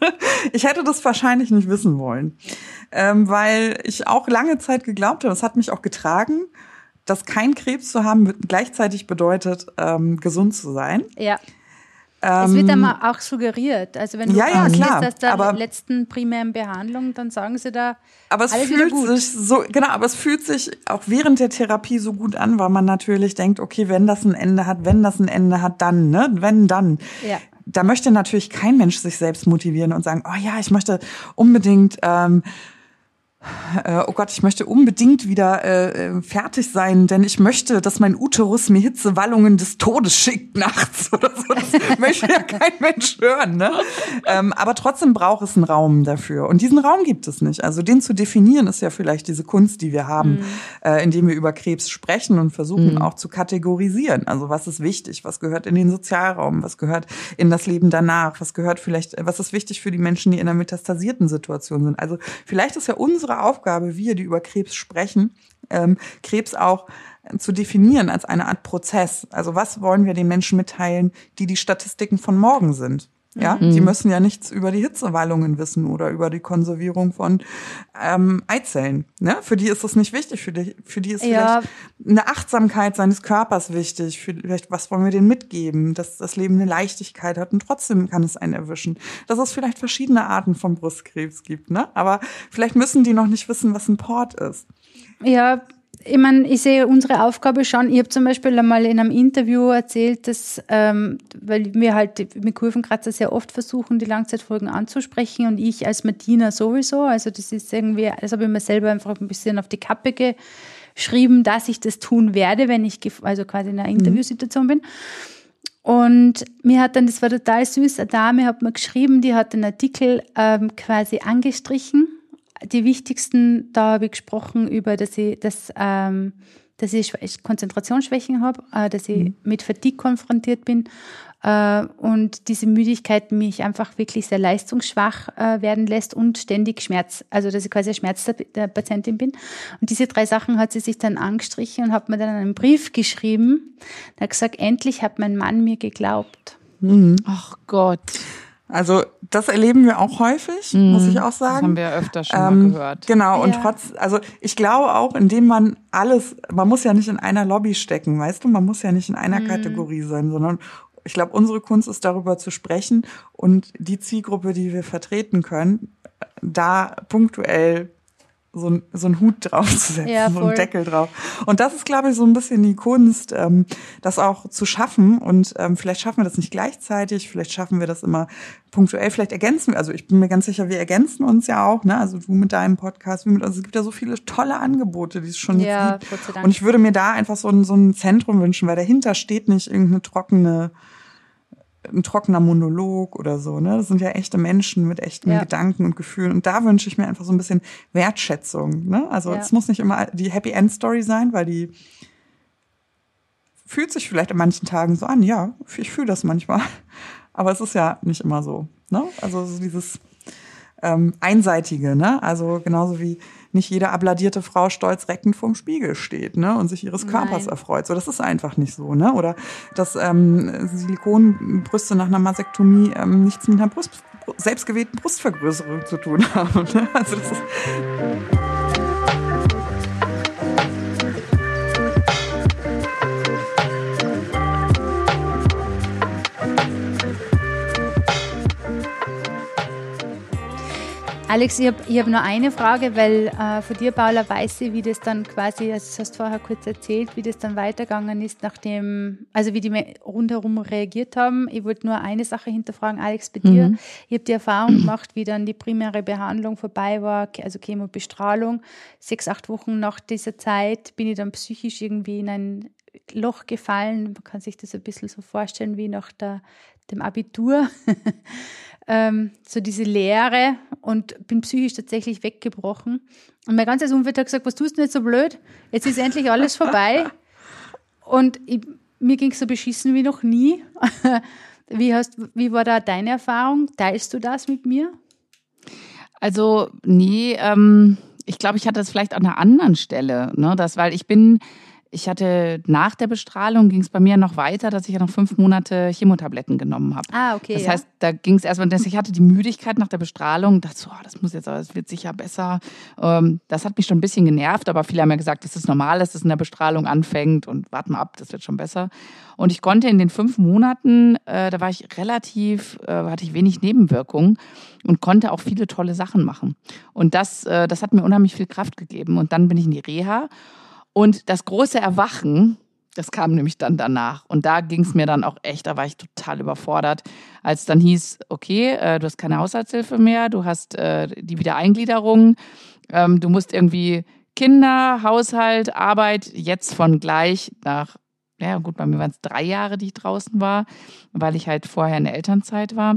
[SPEAKER 2] ich hätte das wahrscheinlich nicht wissen wollen. Ähm, weil ich auch lange Zeit geglaubt habe, das hat mich auch getragen, dass kein Krebs zu haben gleichzeitig bedeutet, ähm, gesund zu sein.
[SPEAKER 3] Ja es wird ähm, aber auch suggeriert. Also wenn du
[SPEAKER 2] ja, ja, klar,
[SPEAKER 3] aus der aber, letzten primären Behandlung, dann sagen sie da,
[SPEAKER 2] aber es
[SPEAKER 3] alles
[SPEAKER 2] fühlt
[SPEAKER 3] gut.
[SPEAKER 2] sich so, genau, aber es fühlt sich auch während der Therapie so gut an, weil man natürlich denkt, okay, wenn das ein Ende hat, wenn das ein Ende hat, dann, ne, wenn dann.
[SPEAKER 3] Ja.
[SPEAKER 2] Da möchte natürlich kein Mensch sich selbst motivieren und sagen, oh ja, ich möchte unbedingt ähm, äh, oh Gott, ich möchte unbedingt wieder äh, äh, fertig sein, denn ich möchte, dass mein Uterus mir Hitzewallungen des Todes schickt nachts oder so. Das möchte ja kein Mensch hören. Ne? Ähm, aber trotzdem braucht es einen Raum dafür. Und diesen Raum gibt es nicht. Also den zu definieren ist ja vielleicht diese Kunst, die wir haben, mhm. äh, indem wir über Krebs sprechen und versuchen mhm. auch zu kategorisieren. Also was ist wichtig, was gehört in den Sozialraum, was gehört in das Leben danach, was gehört vielleicht, was ist wichtig für die Menschen, die in einer metastasierten Situation sind. Also vielleicht ist ja unsere Aufgabe, wir, die über Krebs sprechen, ähm, Krebs auch zu definieren als eine Art Prozess. Also was wollen wir den Menschen mitteilen, die die Statistiken von morgen sind? Ja, mhm. die müssen ja nichts über die Hitzewallungen wissen oder über die Konservierung von ähm, Eizellen. Ne? Für die ist das nicht wichtig. Für die, für die ist ja. vielleicht eine Achtsamkeit seines Körpers wichtig. Vielleicht, was wollen wir denen mitgeben, dass das Leben eine Leichtigkeit hat und trotzdem kann es einen erwischen. Dass es vielleicht verschiedene Arten von Brustkrebs gibt. Ne? Aber vielleicht müssen die noch nicht wissen, was ein Port ist.
[SPEAKER 3] Ja, ich meine, ich sehe unsere Aufgabe schon. Ich habe zum Beispiel einmal in einem Interview erzählt, dass, ähm, weil wir halt mit Kurvenkratzer sehr oft versuchen, die Langzeitfolgen anzusprechen und ich als Martina sowieso. Also das ist irgendwie, das habe ich mir selber einfach ein bisschen auf die Kappe geschrieben, dass ich das tun werde, wenn ich also quasi in einer mhm. Interviewsituation bin. Und mir hat dann, das war total süß, eine Dame hat mir geschrieben, die hat den Artikel ähm, quasi angestrichen die wichtigsten, da habe ich gesprochen über, dass ich, dass, ähm, dass ich Konzentrationsschwächen habe, äh, dass ich mhm. mit Fatigue konfrontiert bin äh, und diese Müdigkeit mich einfach wirklich sehr leistungsschwach äh, werden lässt und ständig Schmerz, also dass ich quasi Schmerz der Patientin bin. Und diese drei Sachen hat sie sich dann angestrichen und hat mir dann einen Brief geschrieben. Da hat gesagt, endlich hat mein Mann mir geglaubt.
[SPEAKER 1] Mhm. Ach Gott.
[SPEAKER 2] Also das erleben wir auch häufig, mhm. muss ich auch sagen. Das
[SPEAKER 1] haben wir ja öfter schon ähm, mal gehört.
[SPEAKER 2] Genau, und trotz, also ich glaube auch, indem man alles, man muss ja nicht in einer Lobby stecken, weißt du, man muss ja nicht in einer mhm. Kategorie sein, sondern ich glaube, unsere Kunst ist darüber zu sprechen und die Zielgruppe, die wir vertreten können, da punktuell so, ein, so einen Hut draufzusetzen, ja, so einen Deckel drauf. Und das ist, glaube ich, so ein bisschen die Kunst, ähm, das auch zu schaffen. Und ähm, vielleicht schaffen wir das nicht gleichzeitig, vielleicht schaffen wir das immer punktuell, vielleicht ergänzen wir, also ich bin mir ganz sicher, wir ergänzen uns ja auch, ne? Also du mit deinem Podcast, wie mit uns. Es gibt ja so viele tolle Angebote, die es schon ja, jetzt gibt. Und ich würde mir da einfach so ein, so ein Zentrum wünschen, weil dahinter steht nicht irgendeine trockene ein trockener Monolog oder so. Ne? Das sind ja echte Menschen mit echten ja. Gedanken und Gefühlen. Und da wünsche ich mir einfach so ein bisschen Wertschätzung. Ne? Also es muss nicht immer die Happy End Story sein, weil die fühlt sich vielleicht an manchen Tagen so an. Ja, ich fühle das manchmal. Aber es ist ja nicht immer so. Ne? Also so dieses ähm, Einseitige, ne? Also genauso wie nicht jede abladierte Frau stolz reckend vorm Spiegel steht ne, und sich ihres Körpers Nein. erfreut. So, das ist einfach nicht so. Ne? Oder dass ähm, Silikonbrüste nach einer Mastektomie ähm, nichts mit einer Brust, selbstgewählten Brustvergrößerung zu tun haben. Ne? Also das ist
[SPEAKER 3] Alex, ich habe hab noch eine Frage, weil äh, von dir, Paula, weiß ich, wie das dann quasi, also du hast vorher kurz erzählt, wie das dann weitergegangen ist, nachdem, also wie die rundherum reagiert haben. Ich wollte nur eine Sache hinterfragen, Alex, bei dir. Mhm. Ich habe die Erfahrung gemacht, wie dann die primäre Behandlung vorbei war, also Chemobestrahlung. Sechs, acht Wochen nach dieser Zeit bin ich dann psychisch irgendwie in ein Loch gefallen. Man kann sich das ein bisschen so vorstellen wie nach der, dem Abitur. ähm, so diese Leere und bin psychisch tatsächlich weggebrochen. Und mein ganzes Umfeld hat gesagt, was tust du nicht so blöd? Jetzt ist endlich alles vorbei. Und ich, mir ging es so beschissen wie noch nie. wie, hast, wie war da deine Erfahrung? Teilst du das mit mir?
[SPEAKER 1] Also, nee, ähm, ich glaube, ich hatte das vielleicht an einer anderen Stelle, ne? Das, weil ich bin ich hatte nach der Bestrahlung ging es bei mir noch weiter, dass ich ja noch fünf Monate Chemotabletten genommen habe.
[SPEAKER 3] Ah, okay.
[SPEAKER 1] Das
[SPEAKER 3] ja.
[SPEAKER 1] heißt, da ging es erstmal, ich hatte die Müdigkeit nach der Bestrahlung, dachte so, oh, das muss jetzt, das wird sicher besser. Ähm, das hat mich schon ein bisschen genervt, aber viele haben ja gesagt, das ist normal, dass es in der Bestrahlung anfängt und warten mal ab, das wird schon besser. Und ich konnte in den fünf Monaten, äh, da war ich relativ, äh, hatte ich wenig Nebenwirkungen und konnte auch viele tolle Sachen machen. Und das, äh, das hat mir unheimlich viel Kraft gegeben. Und dann bin ich in die Reha und das große Erwachen, das kam nämlich dann danach. Und da ging es mir dann auch echt, da war ich total überfordert, als dann hieß, okay, äh, du hast keine Haushaltshilfe mehr, du hast äh, die Wiedereingliederung, ähm, du musst irgendwie Kinder, Haushalt, Arbeit jetzt von gleich nach, ja gut, bei mir waren es drei Jahre, die ich draußen war, weil ich halt vorher in der Elternzeit war.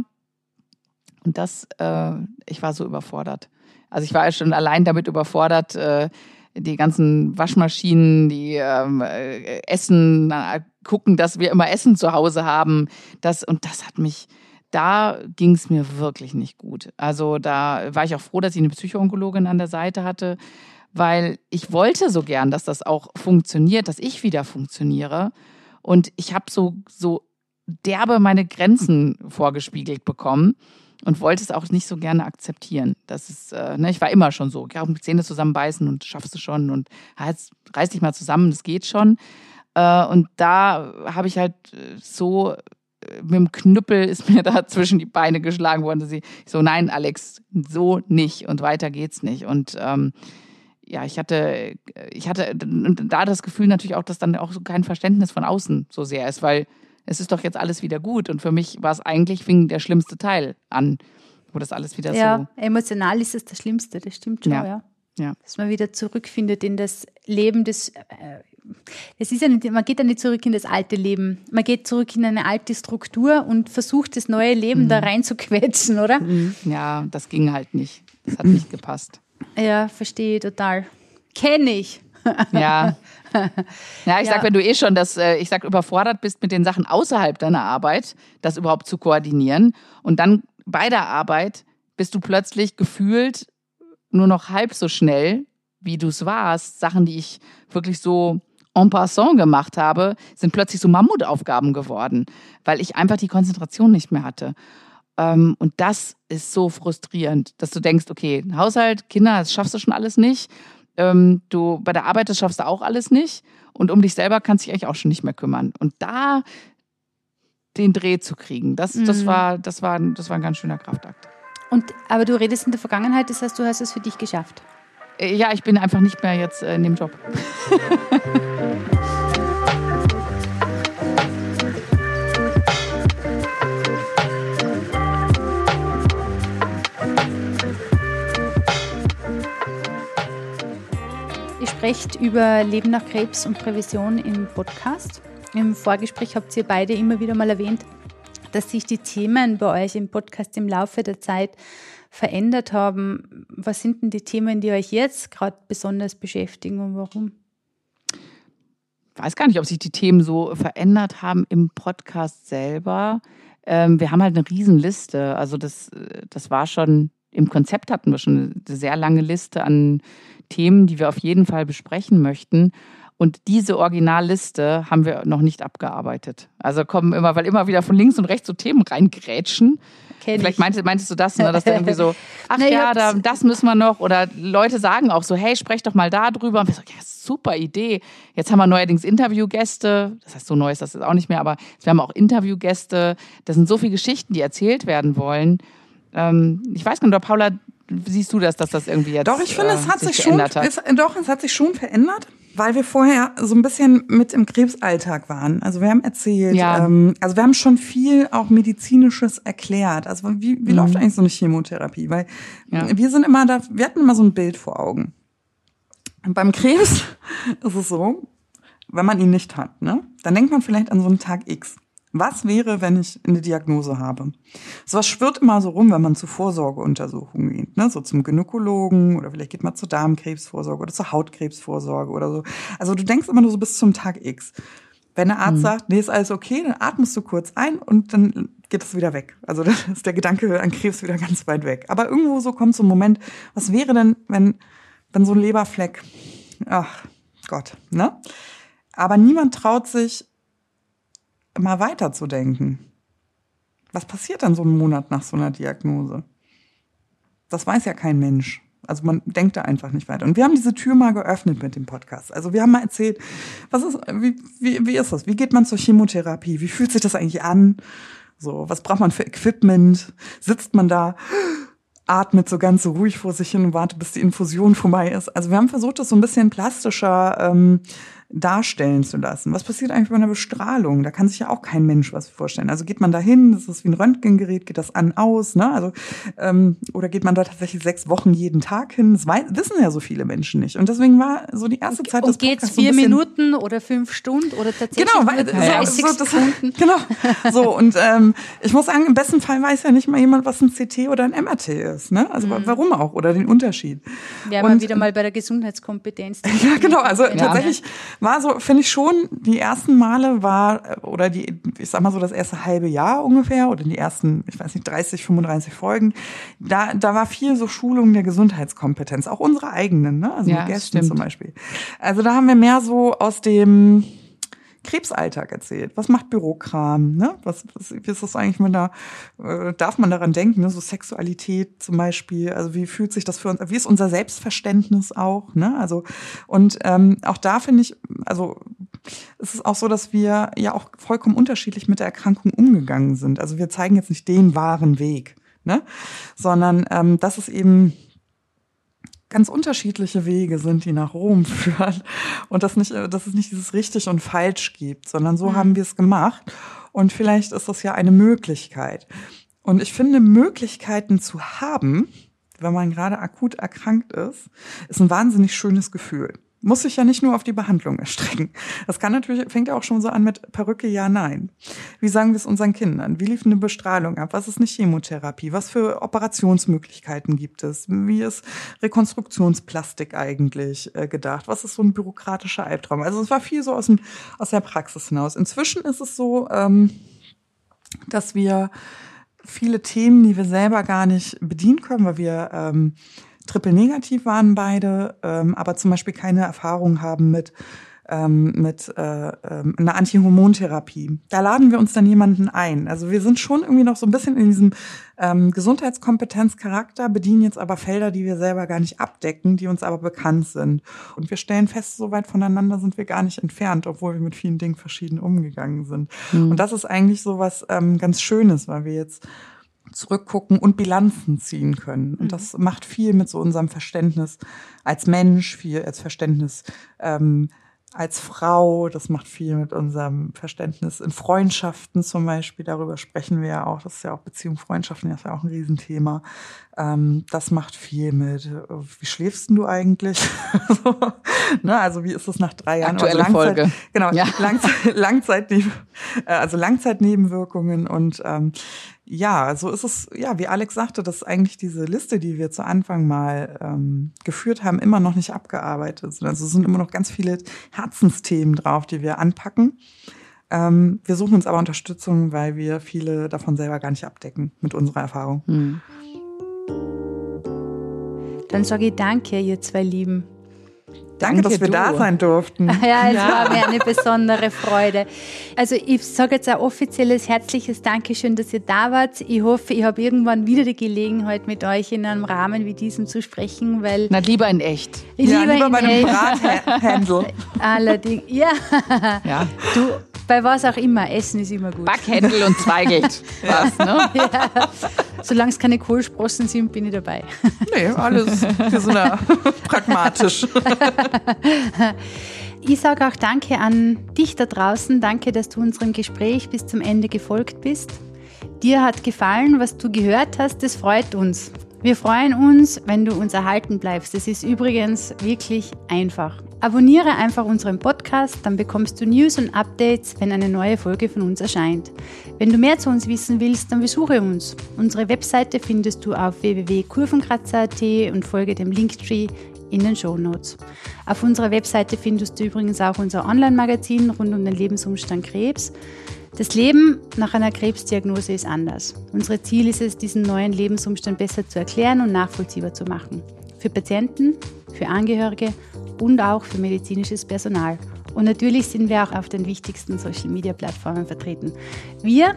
[SPEAKER 1] Und das, äh, ich war so überfordert. Also ich war schon allein damit überfordert, äh, die ganzen Waschmaschinen, die ähm, äh, Essen, gucken, dass wir immer Essen zu Hause haben. Das, und das hat mich, da ging es mir wirklich nicht gut. Also da war ich auch froh, dass ich eine Psychoonkologin an der Seite hatte, weil ich wollte so gern, dass das auch funktioniert, dass ich wieder funktioniere. Und ich habe so, so derbe meine Grenzen vorgespiegelt bekommen und wollte es auch nicht so gerne akzeptieren. Das ist, äh, ne, ich war immer schon so, ja, mit Zähne zusammenbeißen und schaffst du schon und ja, reiß dich mal zusammen, das geht schon. Äh, und da habe ich halt äh, so äh, mit dem Knüppel ist mir da zwischen die Beine geschlagen worden. Dass ich so, nein, Alex, so nicht und weiter geht's nicht. Und ähm, ja, ich hatte, ich hatte da das Gefühl natürlich auch, dass dann auch so kein Verständnis von außen so sehr ist, weil es ist doch jetzt alles wieder gut. Und für mich war es eigentlich, fing der schlimmste Teil an, wo das alles wieder
[SPEAKER 3] ja,
[SPEAKER 1] so.
[SPEAKER 3] Ja, emotional ist es das Schlimmste, das stimmt schon, ja. ja.
[SPEAKER 1] ja.
[SPEAKER 3] Dass man wieder zurückfindet in das Leben des. Äh, es ist ja nicht, man geht ja nicht zurück in das alte Leben. Man geht zurück in eine alte Struktur und versucht, das neue Leben mhm. da rein zu quetschen, oder? Mhm.
[SPEAKER 1] Ja, das ging halt nicht. Das hat nicht gepasst.
[SPEAKER 3] Ja, verstehe total. Kenne ich.
[SPEAKER 1] Ja. Ja, ich ja. sag, wenn du eh schon das, äh, ich sag, überfordert bist mit den Sachen außerhalb deiner Arbeit, das überhaupt zu koordinieren und dann bei der Arbeit bist du plötzlich gefühlt nur noch halb so schnell, wie du es warst. Sachen, die ich wirklich so en passant gemacht habe, sind plötzlich so Mammutaufgaben geworden, weil ich einfach die Konzentration nicht mehr hatte. Ähm, und das ist so frustrierend, dass du denkst, okay, Haushalt, Kinder, das schaffst du schon alles nicht ähm, du bei der Arbeit, das schaffst du auch alles nicht. Und um dich selber kannst du dich eigentlich auch schon nicht mehr kümmern. Und da den Dreh zu kriegen, das, mhm. das, war, das, war, das war ein ganz schöner Kraftakt.
[SPEAKER 3] Und, aber du redest in der Vergangenheit, das heißt, du hast es für dich geschafft.
[SPEAKER 1] Äh, ja, ich bin einfach nicht mehr jetzt äh, in dem Job.
[SPEAKER 3] sprecht über Leben nach Krebs und Prävision im Podcast. Im Vorgespräch habt ihr beide immer wieder mal erwähnt, dass sich die Themen bei euch im Podcast im Laufe der Zeit verändert haben. Was sind denn die Themen, die euch jetzt gerade besonders beschäftigen und warum?
[SPEAKER 1] Ich weiß gar nicht, ob sich die Themen so verändert haben im Podcast selber. Ähm, wir haben halt eine Riesenliste. Also das, das war schon, im Konzept hatten wir schon eine sehr lange Liste an Themen, die wir auf jeden Fall besprechen möchten. Und diese Originalliste haben wir noch nicht abgearbeitet. Also kommen immer, weil immer wieder von links und rechts so Themen reingrätschen. Kenn Vielleicht meintest, meintest, du das, ne, dass da irgendwie so, ach Na, ja, da, das müssen wir noch. Oder Leute sagen auch so, hey, sprech doch mal da drüber. Und wir so, ja, super Idee. Jetzt haben wir neuerdings Interviewgäste. Das heißt, so neu ist das jetzt auch nicht mehr, aber wir haben auch Interviewgäste. Das sind so viele Geschichten, die erzählt werden wollen. Ähm, ich weiß gar nicht, Paula, siehst du das, dass das irgendwie jetzt
[SPEAKER 2] Doch, ich finde,
[SPEAKER 1] äh,
[SPEAKER 2] es hat sich,
[SPEAKER 1] sich
[SPEAKER 2] schon,
[SPEAKER 1] hat?
[SPEAKER 2] es, doch, es hat sich schon verändert, weil wir vorher so ein bisschen mit im Krebsalltag waren. Also wir haben erzählt,
[SPEAKER 1] Ja.
[SPEAKER 2] ähm, also wir haben schon viel auch medizinisches erklärt. Also wie, wie läuft eigentlich so eine Chemotherapie? Weil
[SPEAKER 1] Mhm. Ja.
[SPEAKER 2] wir sind immer da, wir hatten immer so ein Bild vor Augen. Und beim Krebs ist es so, wenn man ihn nicht hat, ne, dann denkt man vielleicht an so einen Tag X. Was wäre, wenn ich eine Diagnose habe? Sowas schwirrt immer so rum, wenn man zu Vorsorgeuntersuchungen geht, ne? so zum Gynäkologen oder vielleicht geht man zur Darmkrebsvorsorge oder zur Hautkrebsvorsorge oder so. Also du denkst immer nur so bis zum Tag X. Wenn der Arzt sagt, nee, ist alles okay, dann atmest du kurz ein und dann geht es wieder weg. Also dann ist der Gedanke an Krebs wieder ganz weit weg. Aber irgendwo so kommt so ein Moment, was wäre denn, wenn, wenn so ein Leberfleck, ach Gott, ne? Aber niemand traut sich, mal weiterzudenken. Was passiert dann so einen Monat nach so einer Diagnose? Das weiß ja kein Mensch. Also man denkt da einfach nicht weiter. Und wir haben diese Tür mal geöffnet mit dem Podcast. Also wir haben mal erzählt, was ist, wie, wie, wie ist das? Wie geht man zur Chemotherapie? Wie fühlt sich das eigentlich an? So, was braucht man für Equipment? Sitzt man da, atmet so ganz so ruhig vor sich hin und wartet, bis die Infusion vorbei ist? Also wir haben versucht, das so ein bisschen plastischer ähm, darstellen zu lassen. Was passiert eigentlich bei einer Bestrahlung? Da kann sich ja auch kein Mensch was vorstellen. Also geht man da hin, das ist wie ein Röntgengerät, geht das an, aus, ne? Also, ähm, oder geht man da tatsächlich sechs Wochen jeden Tag hin? Das weiß, wissen ja so viele Menschen nicht. Und deswegen war so die erste Zeit des
[SPEAKER 3] Und geht's
[SPEAKER 2] Podcasts so
[SPEAKER 3] vier
[SPEAKER 2] bisschen-
[SPEAKER 3] Minuten oder fünf Stunden oder tatsächlich
[SPEAKER 2] Genau, weil
[SPEAKER 3] nur
[SPEAKER 2] so,
[SPEAKER 3] 30
[SPEAKER 2] so, das,
[SPEAKER 3] Sekunden?
[SPEAKER 2] genau. So und ähm, ich muss sagen, im besten Fall weiß ja nicht mal jemand, was ein CT oder ein MRT ist. Ne? Also warum auch oder den Unterschied.
[SPEAKER 3] Wir haben
[SPEAKER 2] Und-
[SPEAKER 3] ja wieder mal bei der Gesundheitskompetenz.
[SPEAKER 2] Ja, genau. Also
[SPEAKER 3] Ja.
[SPEAKER 2] tatsächlich war so, finde ich schon, die ersten Male war, oder die, ich sag mal so das erste halbe Jahr ungefähr, oder die ersten, ich weiß nicht, 30, 35 Folgen, da, da war viel so Schulung der Gesundheitskompetenz, auch unsere eigenen, ne? Also
[SPEAKER 1] Ja,
[SPEAKER 2] mit Gästen
[SPEAKER 1] stimmt.
[SPEAKER 2] zum Beispiel. Also da haben wir mehr so aus dem Krebsalltag erzählt. Was macht Bürokram? Ne? Was, was, wie ist das eigentlich mit einer, äh, darf man daran denken, ne? so Sexualität zum Beispiel? Also wie fühlt sich das für uns, wie ist unser Selbstverständnis auch? Ne? Also, und ähm, auch da finde ich, also es ist auch so, dass wir ja auch vollkommen unterschiedlich mit der Erkrankung umgegangen sind. Also wir zeigen jetzt nicht den wahren Weg, ne? sondern ähm, das ist eben ganz unterschiedliche Wege sind, die nach Rom führen. Und dass, nicht, dass es nicht dieses richtig und falsch gibt, sondern so haben wir es gemacht. Und vielleicht ist das ja eine Möglichkeit. Und ich finde, Möglichkeiten zu haben, wenn man gerade akut erkrankt ist, ist ein wahnsinnig schönes Gefühl. Muss sich ja nicht nur auf die Behandlung erstrecken. Das kann natürlich, fängt ja auch schon so an mit Perücke, ja, nein. Wie sagen wir es unseren Kindern? Wie lief eine Bestrahlung ab? Was ist eine Chemotherapie? Was für Operationsmöglichkeiten gibt es? Wie ist Rekonstruktionsplastik eigentlich äh, gedacht? Was ist so ein bürokratischer Albtraum? Also es war viel so aus, dem, aus der Praxis hinaus. Inzwischen ist es so, ähm, dass wir viele Themen, die wir selber gar nicht bedienen können, weil wir ähm, triple negativ waren beide, ähm, aber zum Beispiel keine Erfahrung haben mit ähm, mit äh, ähm, einer Antihormontherapie. Da laden wir uns dann jemanden ein. Also wir sind schon irgendwie noch so ein bisschen in diesem ähm, Gesundheitskompetenzcharakter, bedienen jetzt aber Felder, die wir selber gar nicht abdecken, die uns aber bekannt sind. Und wir stellen fest, so weit voneinander sind wir gar nicht entfernt, obwohl wir mit vielen Dingen verschieden umgegangen sind. Und das ist eigentlich so was ähm, ganz Schönes, weil wir jetzt zurückgucken und Bilanzen ziehen können. Und das macht viel mit so unserem Verständnis als Mensch, viel als Verständnis ähm, als Frau, das macht viel mit unserem Verständnis in Freundschaften zum Beispiel, darüber sprechen wir ja auch, das ist ja auch Beziehung, Freundschaften, das ist ja auch ein Riesenthema. Ähm, das macht viel mit, äh, wie schläfst denn du eigentlich? so, ne? Also wie ist es nach drei Jahren?
[SPEAKER 1] Aktuelle
[SPEAKER 2] also Langzeit,
[SPEAKER 1] Folge.
[SPEAKER 2] Genau,
[SPEAKER 1] Ja.
[SPEAKER 2] Langzeit, Langzeitneben, äh, also Langzeitnebenwirkungen und ähm, ja, so ist es, ja, wie Alex sagte, dass eigentlich diese Liste, die wir zu Anfang mal ähm, geführt haben, immer noch nicht abgearbeitet sind. Also es sind immer noch ganz viele Herzensthemen drauf, die wir anpacken. Ähm, wir suchen uns aber Unterstützung, weil wir viele davon selber gar nicht abdecken mit unserer Erfahrung.
[SPEAKER 1] Hm.
[SPEAKER 3] Dann sage ich danke, ihr zwei Lieben.
[SPEAKER 2] Danke, dass wir
[SPEAKER 1] du.
[SPEAKER 2] da sein durften.
[SPEAKER 3] Ja, es war mir eine besondere Freude. Also ich sage jetzt ein offizielles herzliches Dankeschön, dass ihr da wart. Ich hoffe, ich habe irgendwann wieder die Gelegenheit, mit euch in einem Rahmen wie diesem zu sprechen, weil
[SPEAKER 1] Na, lieber in echt.
[SPEAKER 3] ich
[SPEAKER 2] ja,
[SPEAKER 3] lieber
[SPEAKER 2] lieber
[SPEAKER 3] in
[SPEAKER 2] bei einem
[SPEAKER 3] echt-
[SPEAKER 2] Brathandel.
[SPEAKER 3] Allerdings, ja.
[SPEAKER 1] Ja.
[SPEAKER 3] Du, Bei was auch immer, Essen ist immer gut.
[SPEAKER 1] Backhändel und Zweigelt. Was, ne?
[SPEAKER 3] ja. Solange es keine Kohlsprossen sind, bin ich dabei.
[SPEAKER 2] Nee, alles. Wir sind ja pragmatisch.
[SPEAKER 3] Ich sage auch Danke an dich da draußen. Danke, dass du unserem Gespräch bis zum Ende gefolgt bist. Dir hat gefallen, was du gehört hast. Das freut uns. Wir freuen uns, wenn du uns erhalten bleibst. Es ist übrigens wirklich einfach. Abonniere einfach unseren Podcast, dann bekommst du News und Updates, wenn eine neue Folge von uns erscheint. Wenn du mehr zu uns wissen willst, dann besuche uns. Unsere Webseite findest du auf www.kurvenkratzer.at und folge dem Linktree in den Show Notes. Auf unserer Webseite findest du übrigens auch unser Online-Magazin rund um den Lebensumstand Krebs. Das Leben nach einer Krebsdiagnose ist anders. Unser Ziel ist es, diesen neuen Lebensumstand besser zu erklären und nachvollziehbar zu machen. Für Patienten, für Angehörige und auch für medizinisches Personal. Und natürlich sind wir auch auf den wichtigsten Social-Media-Plattformen vertreten. Wir,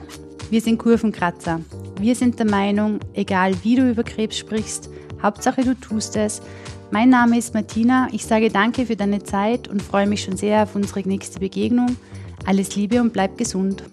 [SPEAKER 3] wir sind Kurvenkratzer. Wir sind der Meinung, egal wie du über Krebs sprichst, Hauptsache du tust es. Mein Name ist Martina. Ich sage danke für deine Zeit und freue mich schon sehr auf unsere nächste Begegnung. Alles Liebe und bleib gesund.